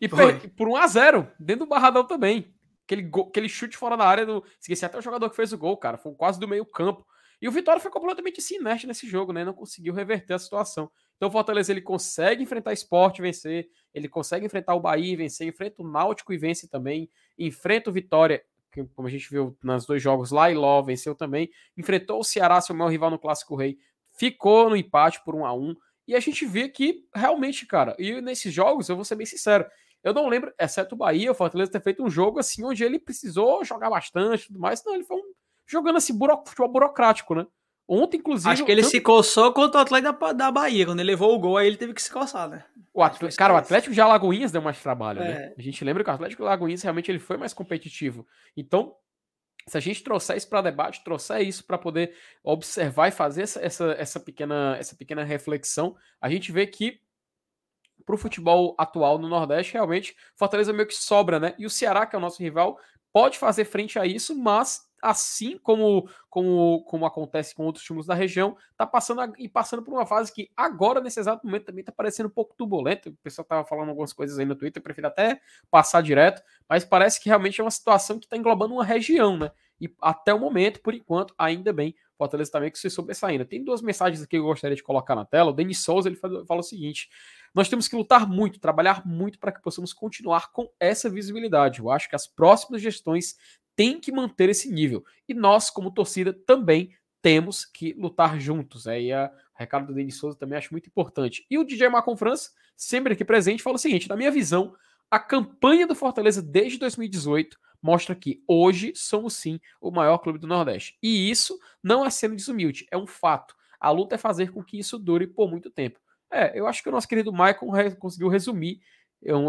E per... por 1x0, dentro do Barradão também. Aquele, go... Aquele chute fora da área do. Esqueci até o jogador que fez o gol, cara. Foi quase do meio campo. E o Vitória foi completamente assim, inerte nesse jogo, né? Não conseguiu reverter a situação. Então o Fortaleza ele consegue enfrentar esporte e vencer, ele consegue enfrentar o Bahia e vencer, enfrenta o Náutico e vence também, enfrenta o Vitória, que, como a gente viu nos dois jogos lá e Ló venceu também, enfrentou o Ceará, seu maior rival no Clássico Rei, ficou no empate por 1 a 1 e a gente vê que realmente, cara, e nesses jogos, eu vou ser bem sincero, eu não lembro, exceto o Bahia, o Fortaleza ter feito um jogo assim onde ele precisou jogar bastante e tudo mais, não, ele foi um, jogando assim, buro, futebol burocrático, né? Ontem, inclusive. Acho que ele tanto... se coçou contra o Atlético da, da Bahia. Quando ele levou o gol, aí ele teve que se coçar, né? O cara, o Atlético de Alagoinhas deu mais trabalho, né? é. né? A gente lembra que o Atlético de Alagoinhas realmente ele foi mais competitivo. Então, se a gente trouxer isso para debate, trouxer isso para poder observar e fazer essa, essa, essa, pequena, essa pequena reflexão, a gente vê que para o futebol atual no Nordeste, realmente, Fortaleza meio que sobra, né? E o Ceará, que é o nosso rival, pode fazer frente a isso, mas assim como, como, como acontece com outros times da região, está passando a, e passando por uma fase que agora, nesse exato momento, também está parecendo um pouco turbulenta. O pessoal estava falando algumas coisas aí no Twitter, prefiro até passar direto, mas parece que realmente é uma situação que está englobando uma região, né? E até o momento, por enquanto, ainda bem, Fortaleza também que se sobressaindo. Tem duas mensagens aqui que eu gostaria de colocar na tela. O Denis Souza ele fala, fala o seguinte: nós temos que lutar muito, trabalhar muito para que possamos continuar com essa visibilidade. Eu acho que as próximas gestões tem que manter esse nível. E nós, como torcida, também temos que lutar juntos. Aí a o recado do Denis Souza também acho muito importante. E o DJ Marcon França, sempre aqui presente, fala o seguinte: na minha visão, a campanha do Fortaleza desde 2018 mostra que hoje somos sim o maior clube do Nordeste. E isso não é sendo desumilde, é um fato. A luta é fazer com que isso dure por muito tempo. É, eu acho que o nosso querido Michael conseguiu resumir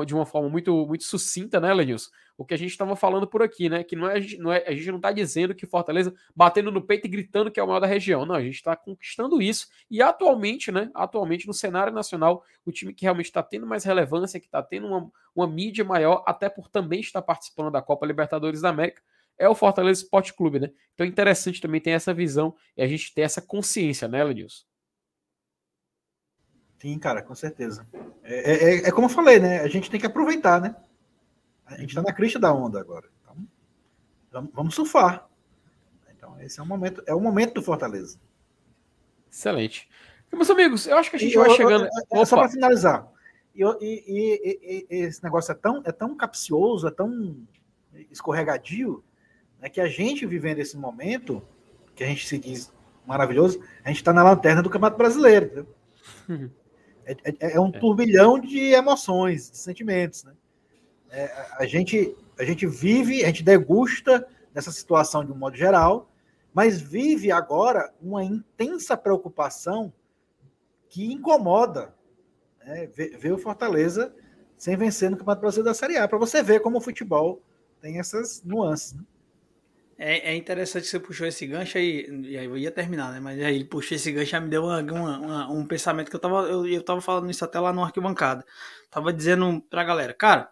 de uma forma muito, muito sucinta, né, Lenilson? O que a gente estava falando por aqui, né? Que não é, não é, a gente não está dizendo que Fortaleza batendo no peito e gritando que é o maior da região. Não, a gente está conquistando isso. E atualmente, né? Atualmente, no cenário nacional, o time que realmente está tendo mais relevância, que está tendo uma, uma mídia maior, até por também estar participando da Copa Libertadores da América, é o Fortaleza Esporte Clube, né? Então é interessante também ter essa visão e a gente ter essa consciência, né, Lenilson? Sim, cara, com certeza. É, é, é, é, como eu falei, né? A gente tem que aproveitar, né? A gente está na crista da onda agora. Então, vamos, vamos surfar. Então, esse é o momento, é o momento do Fortaleza. Excelente. Meus amigos, eu acho que a gente e vai eu, chegando. Eu, eu, só para finalizar. E, e, e, esse negócio é tão, é tão capcioso, é tão escorregadio, né, que a gente vivendo esse momento, que a gente se diz maravilhoso, a gente está na lanterna do Campeonato Brasileiro. Entendeu? <laughs> É, é, é um é. turbilhão de emoções, de sentimentos. Né? É, a, gente, a gente vive, a gente degusta dessa situação de um modo geral, mas vive agora uma intensa preocupação que incomoda né? ver, ver o Fortaleza sem vencer no Campeonato Brasileiro da Série A, para você ver como o futebol tem essas nuances. Né? É, é interessante que você puxou esse gancho aí, e aí eu ia terminar, né? Mas aí ele puxou esse gancho e me deu uma, uma, uma, um pensamento que eu tava, eu, eu tava falando isso até lá no arquibancada. Tava dizendo pra galera, cara,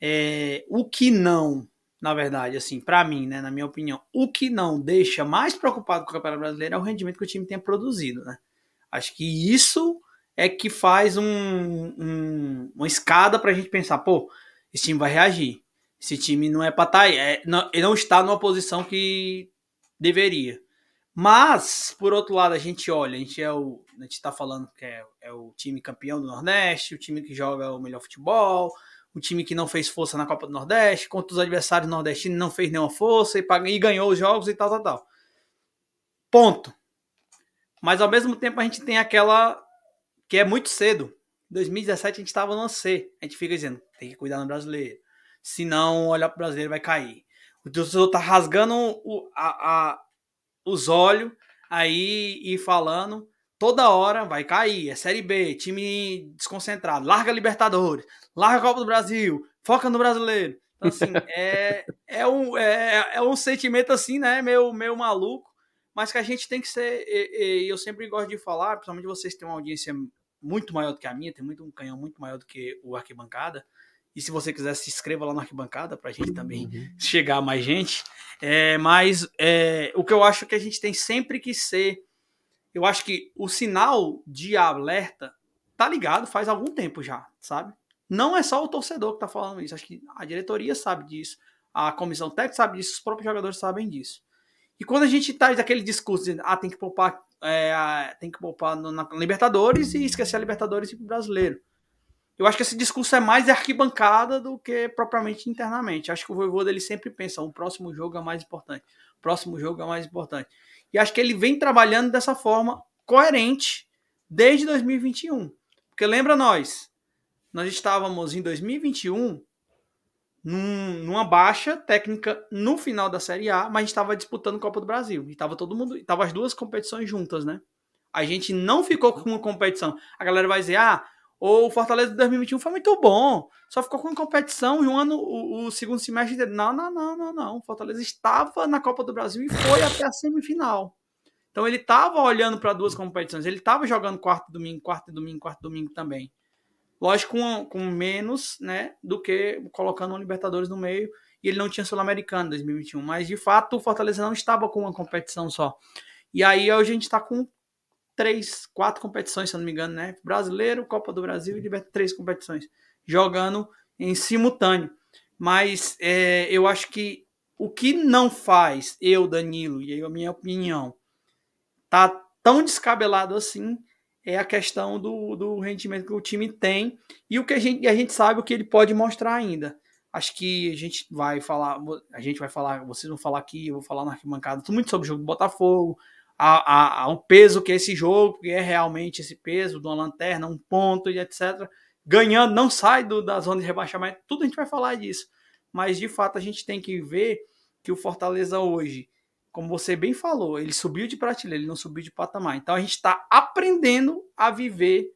é, o que não, na verdade, assim, para mim, né, na minha opinião, o que não deixa mais preocupado com o Campeonato Brasileiro é o rendimento que o time tem produzido, né? Acho que isso é que faz um, um, uma escada pra gente pensar, pô, esse time vai reagir. Esse time não é para estar tá. É, não, ele não está numa posição que deveria. Mas, por outro lado, a gente olha, a gente é o. A gente está falando que é, é, o time campeão do Nordeste, o time que joga o melhor futebol, o time que não fez força na Copa do Nordeste, contra os adversários nordestinos não fez nenhuma força e, e ganhou os jogos e tal, tal, tal. Ponto. Mas ao mesmo tempo a gente tem aquela que é muito cedo. Em 2017 a gente estava no C. A gente fica dizendo, tem que cuidar no brasileiro se não olhar para o brasileiro vai cair. O torcedor tá rasgando o, a, a, os olhos, aí e falando toda hora vai cair, é Série B, time desconcentrado, larga Libertadores, larga a Copa do Brasil, foca no brasileiro. Então, assim, <laughs> é, é, um, é, é um sentimento assim, né, meio, meio maluco, mas que a gente tem que ser, e, e eu sempre gosto de falar, principalmente vocês têm uma audiência muito maior do que a minha, tem muito um canhão muito maior do que o Arquibancada, e se você quiser, se inscreva lá na arquibancada para a gente também uhum. chegar a mais gente. É, mas é, o que eu acho que a gente tem sempre que ser. Eu acho que o sinal de alerta tá ligado faz algum tempo já, sabe? Não é só o torcedor que tá falando isso. Acho que a diretoria sabe disso, a comissão técnica sabe disso, os próprios jogadores sabem disso. E quando a gente tá daquele discurso de ah, tem que poupar, é, tem que poupar no, na Libertadores e esquecer a Libertadores e o brasileiro. Eu acho que esse discurso é mais arquibancada do que propriamente internamente. Acho que o Voivoda ele sempre pensa, o próximo jogo é mais importante. O próximo jogo é mais importante. E acho que ele vem trabalhando dessa forma coerente desde 2021. Porque lembra nós, nós estávamos em 2021 num, numa baixa técnica no final da Série A, mas a gente estava disputando Copa do Brasil. E estava todo mundo, estava as duas competições juntas, né? A gente não ficou com uma competição. A galera vai dizer: "Ah, o Fortaleza de 2021 foi muito bom. Só ficou com competição e um ano, o, o, segundo semestre. Não, não, não, não, não. O Fortaleza estava na Copa do Brasil e foi até a semifinal. Então ele estava olhando para duas competições. Ele estava jogando quarto domingo, quarto domingo, quarto domingo também. Lógico, com, com menos, né, do que colocando o Libertadores no meio. E ele não tinha Sul-Americano em 2021. Mas de fato o Fortaleza não estava com uma competição só. E aí a gente está com três, quatro competições, se eu não me engano, né? Brasileiro, Copa do Brasil e Libertadores, três competições, jogando em simultâneo. Mas é, eu acho que o que não faz eu, Danilo, e aí a minha opinião, tá tão descabelado assim, é a questão do, do rendimento que o time tem e o que a gente, a gente sabe o que ele pode mostrar ainda. Acho que a gente vai falar, a gente vai falar, vocês vão falar aqui, eu vou falar na arquibancada, muito sobre o jogo do Botafogo, a, a, peso que é esse jogo, que é realmente esse peso de uma lanterna, um ponto e etc. Ganhando, não sai do, da zona de rebaixamento, tudo a gente vai falar disso. Mas de fato a gente tem que ver que o Fortaleza hoje, como você bem falou, ele subiu de prateleira, ele não subiu de patamar. Então a gente está aprendendo a viver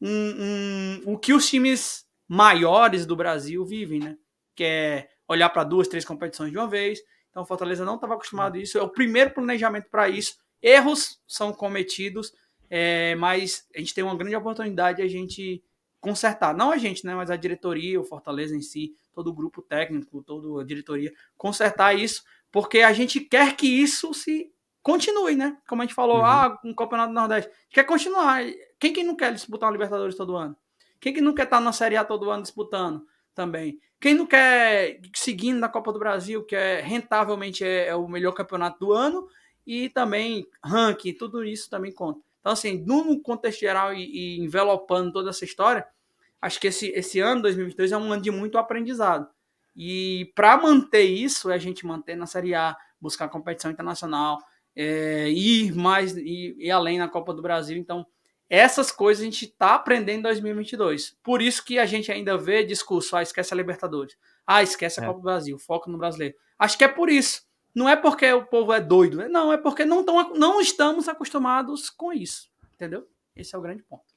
um, um, o que os times maiores do Brasil vivem, né? Que é olhar para duas, três competições de uma vez. Então o Fortaleza não estava acostumado a isso. É o primeiro planejamento para isso Erros são cometidos, é, mas a gente tem uma grande oportunidade de a gente consertar. Não a gente, né, mas a diretoria, o Fortaleza em si, todo o grupo técnico, toda a diretoria, consertar isso, porque a gente quer que isso se continue, né? Como a gente falou, uhum. ah, um campeonato do Nordeste. Quer continuar. Quem que não quer disputar uma Libertadores todo ano? Quem que não quer estar na Série A todo ano disputando também? Quem não quer seguindo na Copa do Brasil, que é rentavelmente é, é o melhor campeonato do ano, e também ranking, tudo isso também conta. Então, assim, no contexto geral e, e envelopando toda essa história, acho que esse, esse ano, 2022, é um ano de muito aprendizado. E para manter isso, é a gente manter na Série A, buscar competição internacional, é, ir mais e ir, ir além na Copa do Brasil. Então, essas coisas a gente está aprendendo em 2022. Por isso que a gente ainda vê discurso, ah, esquece a Libertadores. Ah, esquece a é. Copa do Brasil, foco no brasileiro. Acho que é por isso. Não é porque o povo é doido, né? não, é porque não, tão, não estamos acostumados com isso, entendeu? Esse é o grande ponto.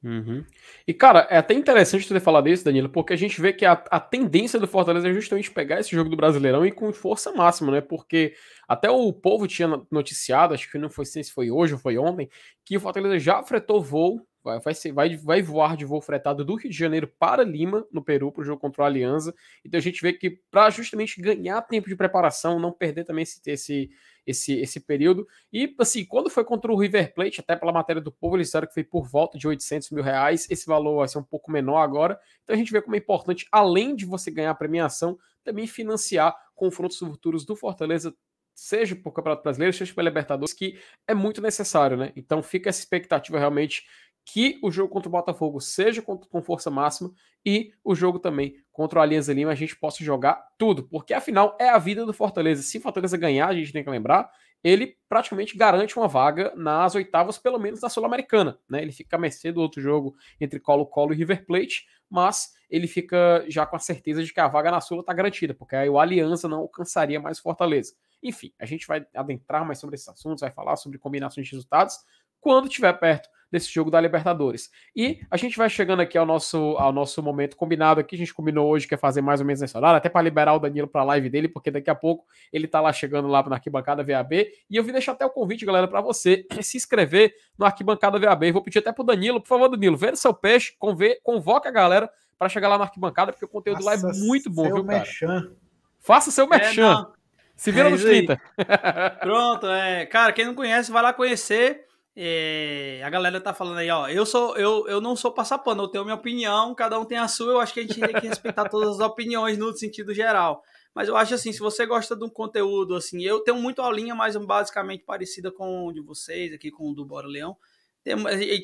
Uhum. E, cara, é até interessante ter falado isso, Danilo, porque a gente vê que a, a, tendência do Fortaleza é justamente pegar esse jogo do Brasileirão e com força máxima, né? Porque até o povo tinha noticiado, acho que não foi se foi hoje ou foi ontem, que o Fortaleza já fretou voo vai, vai, ser, vai, vai voar de voo fretado do Rio de Janeiro para Lima, no Peru, para o jogo contra a Aliança. Então a gente vê que para justamente ganhar tempo de preparação, não perder também esse, esse, esse, esse período. E assim, quando foi contra o River Plate, até pela matéria do povo, eles disseram que foi por volta de 800 mil reais. Esse valor vai ser um pouco menor agora. Então a gente vê como é importante, além de você ganhar a premiação, também financiar confrontos futuros do Fortaleza seja por Campeonato Brasileiro, seja pela Libertadores, que é muito necessário, né? Então fica essa expectativa realmente que o jogo contra o Botafogo seja com, força máxima e o jogo também contra o Alianza Lima a gente possa jogar tudo, porque afinal é a vida do Fortaleza. Se o Fortaleza ganhar, a gente tem que lembrar, ele praticamente garante uma vaga nas oitavas, pelo menos na Sul-Americana. Né? Ele fica a mercê do outro jogo entre Colo-Colo e River Plate, mas ele fica já com a certeza de que a vaga na Sula está garantida, porque aí o Aliança não alcançaria mais Fortaleza. Enfim, a gente vai adentrar mais sobre esses assuntos, vai falar sobre combinações de resultados quando estiver perto desse jogo da Libertadores. E a gente vai chegando aqui ao nosso, ao nosso momento combinado aqui. A gente combinou hoje que é fazer mais ou menos nessa hora, até para liberar o Danilo para a live dele, porque daqui a pouco ele tá lá chegando lá na arquibancada VAB. E eu vim deixar até o convite, galera, para você <clears throat> se inscrever no arquibancada VAB. vou pedir até pro Danilo, por favor, Danilo, venda seu peixe, convoca a galera para chegar lá na arquibancada, porque o conteúdo Faça lá é muito bom, viu, cara? Merchan. Faça seu é, merchan. É, se vira é nos 30. <laughs> Pronto, é. Cara, quem não conhece, vai lá conhecer. É, a galera tá falando aí, ó. Eu sou, eu, eu não sou passapano, eu tenho minha opinião, cada um tem a sua. Eu acho que a gente tem que respeitar todas as opiniões no sentido geral. Mas eu acho assim, se você gosta de um conteúdo assim, eu tenho muito a linha, mas basicamente parecida com o de vocês, aqui com o do Bora Leão. Tem,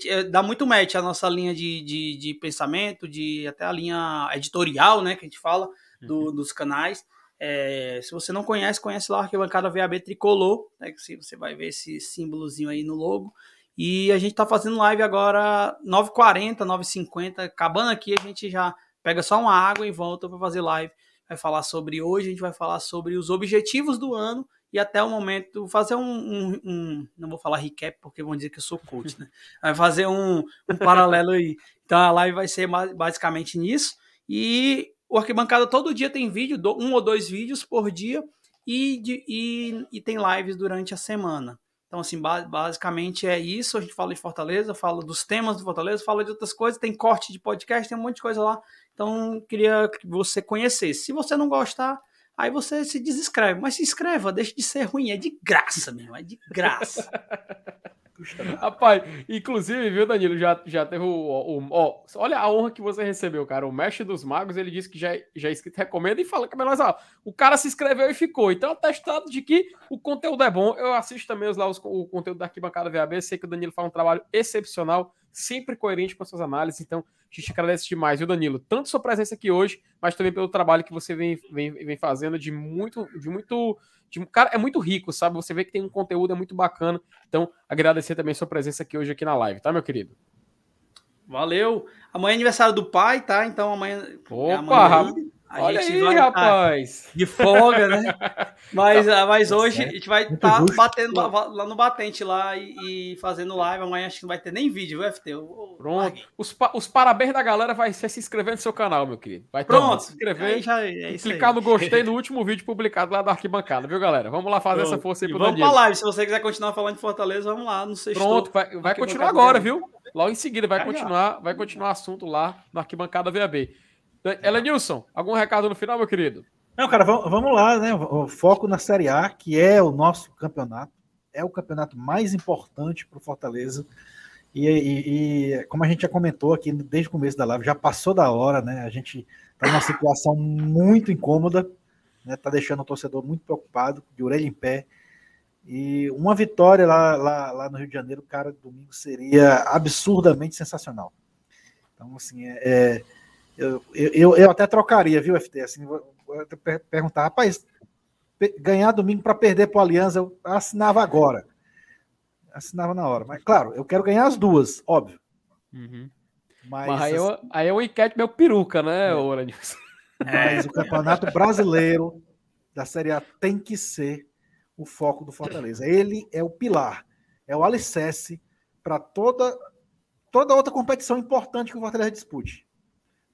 é, dá muito match a nossa linha de, de, de, pensamento, de até a linha editorial, né, que a gente fala, do, uhum. dos canais. É, se você não conhece, conhece lá a arquibancada VAB Tricolor, né, que você vai ver esse símbolozinho aí no logo. E a gente tá fazendo live agora 9h40, 9h50. Acabando aqui, a gente já pega só uma água e volta para fazer live. Vai falar sobre hoje, a gente vai falar sobre os objetivos do ano e até o momento fazer um, um, um, não vou falar recap porque vão dizer que eu sou coach, né? <laughs> Vai fazer um, um paralelo aí. Então a live vai ser basicamente nisso e o Arquibancada todo dia tem vídeo, um ou dois vídeos por dia, e, de, e, e tem lives durante a semana. Então, assim, basicamente é isso. A gente fala de Fortaleza, fala dos temas do Fortaleza, fala de outras coisas, tem corte de podcast, tem um monte de coisa lá. Então, queria que você conhecesse. Se você não gostar, aí você se desinscreve. Mas se inscreva, deixe de ser ruim, é de graça, mesmo, é de graça. <laughs> Rapaz, inclusive, viu, Danilo, já, já teve o, o, Ó, olha a honra que você recebeu, cara. O mestre dos magos, ele disse que já, já é recomenda e fala que é melhor. Ah, o cara se inscreveu e ficou. Então, atestado de que o conteúdo é bom. Eu assisto também os, lá os, o conteúdo da Arquibancada VAB. Sei que o Danilo faz um trabalho excepcional, sempre coerente com as suas análises. Então, a gente agradece demais, viu, Danilo? Tanto sua presença aqui hoje, mas também pelo trabalho que você vem, vem, vem fazendo de muito. De muito de, cara, é muito rico, sabe? Você vê que tem um conteúdo, é muito bacana. Então, agradecer também a sua presença aqui hoje aqui na live, tá, meu querido? Valeu. Amanhã é aniversário do pai, tá? Então amanhã. Opa, amanhã, a Olha gente aí, vai rapaz! De folga, né? <laughs> Mas, tá. mas hoje a gente vai estar tá batendo lá, lá, no batente lá e, e, fazendo live. Amanhã acho que não vai ter nem vídeo, viu, FT? Eu, Pronto. Os, os, parabéns da galera vai ser se inscrever no seu canal, meu querido. Vai Pronto. se inscrever já, é clicar aí. no gostei <laughs> no último vídeo publicado lá da arquibancada, viu, galera? Vamos lá fazer Pronto. essa força aí pro Vamos Danilo. pra live. Se você quiser continuar falando de Fortaleza, vamos lá. Não sei Pronto, vai, vai continuar agora, viu? Logo em seguida vai continuar, vai continuar assunto lá na arquibancada VAB. Elenilson, algum recado no final, meu querido? Não, cara, vamos lá, né? O foco na Série A, que é o nosso campeonato, é o campeonato mais importante para o Fortaleza. E, e, e, como a gente já comentou aqui desde o começo da live, já passou da hora, né? A gente está numa situação muito incômoda, né? Tá deixando o torcedor muito preocupado, de orelha em pé. E uma vitória lá, lá, lá no Rio de Janeiro, cara, domingo seria absurdamente sensacional. Então, assim, é, é eu, eu, eu até trocaria, viu, FT? Assim, perguntar, rapaz, ganhar domingo para perder para o Aliança, eu assinava agora. Assinava na hora. Mas, claro, eu quero ganhar as duas, óbvio. Uhum. Mas, Mas, aí, eu, aí é o enquete meu peruca, né, é. Mas o Campeonato Brasileiro da Série A tem que ser o foco do Fortaleza. Ele é o pilar, é o alicerce para toda, toda outra competição importante que o Fortaleza dispute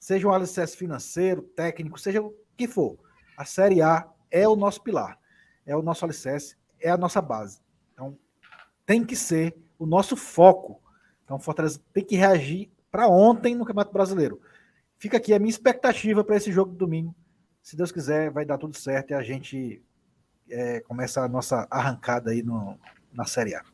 seja um alicerce financeiro, técnico, seja o que for. A Série A é o nosso pilar, é o nosso alicerce, é a nossa base. Então, tem que ser o nosso foco. Então, Fortaleza tem que reagir para ontem no Campeonato Brasileiro. Fica aqui a minha expectativa para esse jogo de domingo. Se Deus quiser, vai dar tudo certo e a gente é, começa a nossa arrancada aí no, na Série A.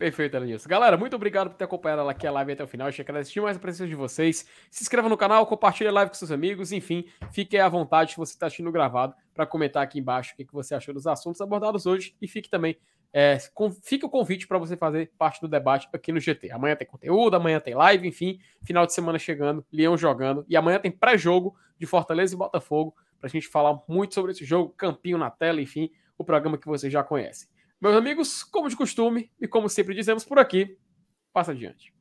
Perfeito, Elenilson. Galera, muito obrigado por ter acompanhado aqui a live até o final. Achei que agradecer mais a presença de vocês. Se inscreva no canal, compartilhe a live com seus amigos. Enfim, fique à vontade se você está assistindo gravado para comentar aqui embaixo o que você achou dos assuntos abordados hoje. E fique também, é, com, fique o convite para você fazer parte do debate aqui no GT. Amanhã tem conteúdo, amanhã tem live, enfim, final de semana chegando, Leão jogando. E amanhã tem pré-jogo de Fortaleza e Botafogo para a gente falar muito sobre esse jogo, campinho na tela, enfim, o programa que vocês já conhecem. Meus amigos, como de costume, e como sempre dizemos por aqui, passa adiante.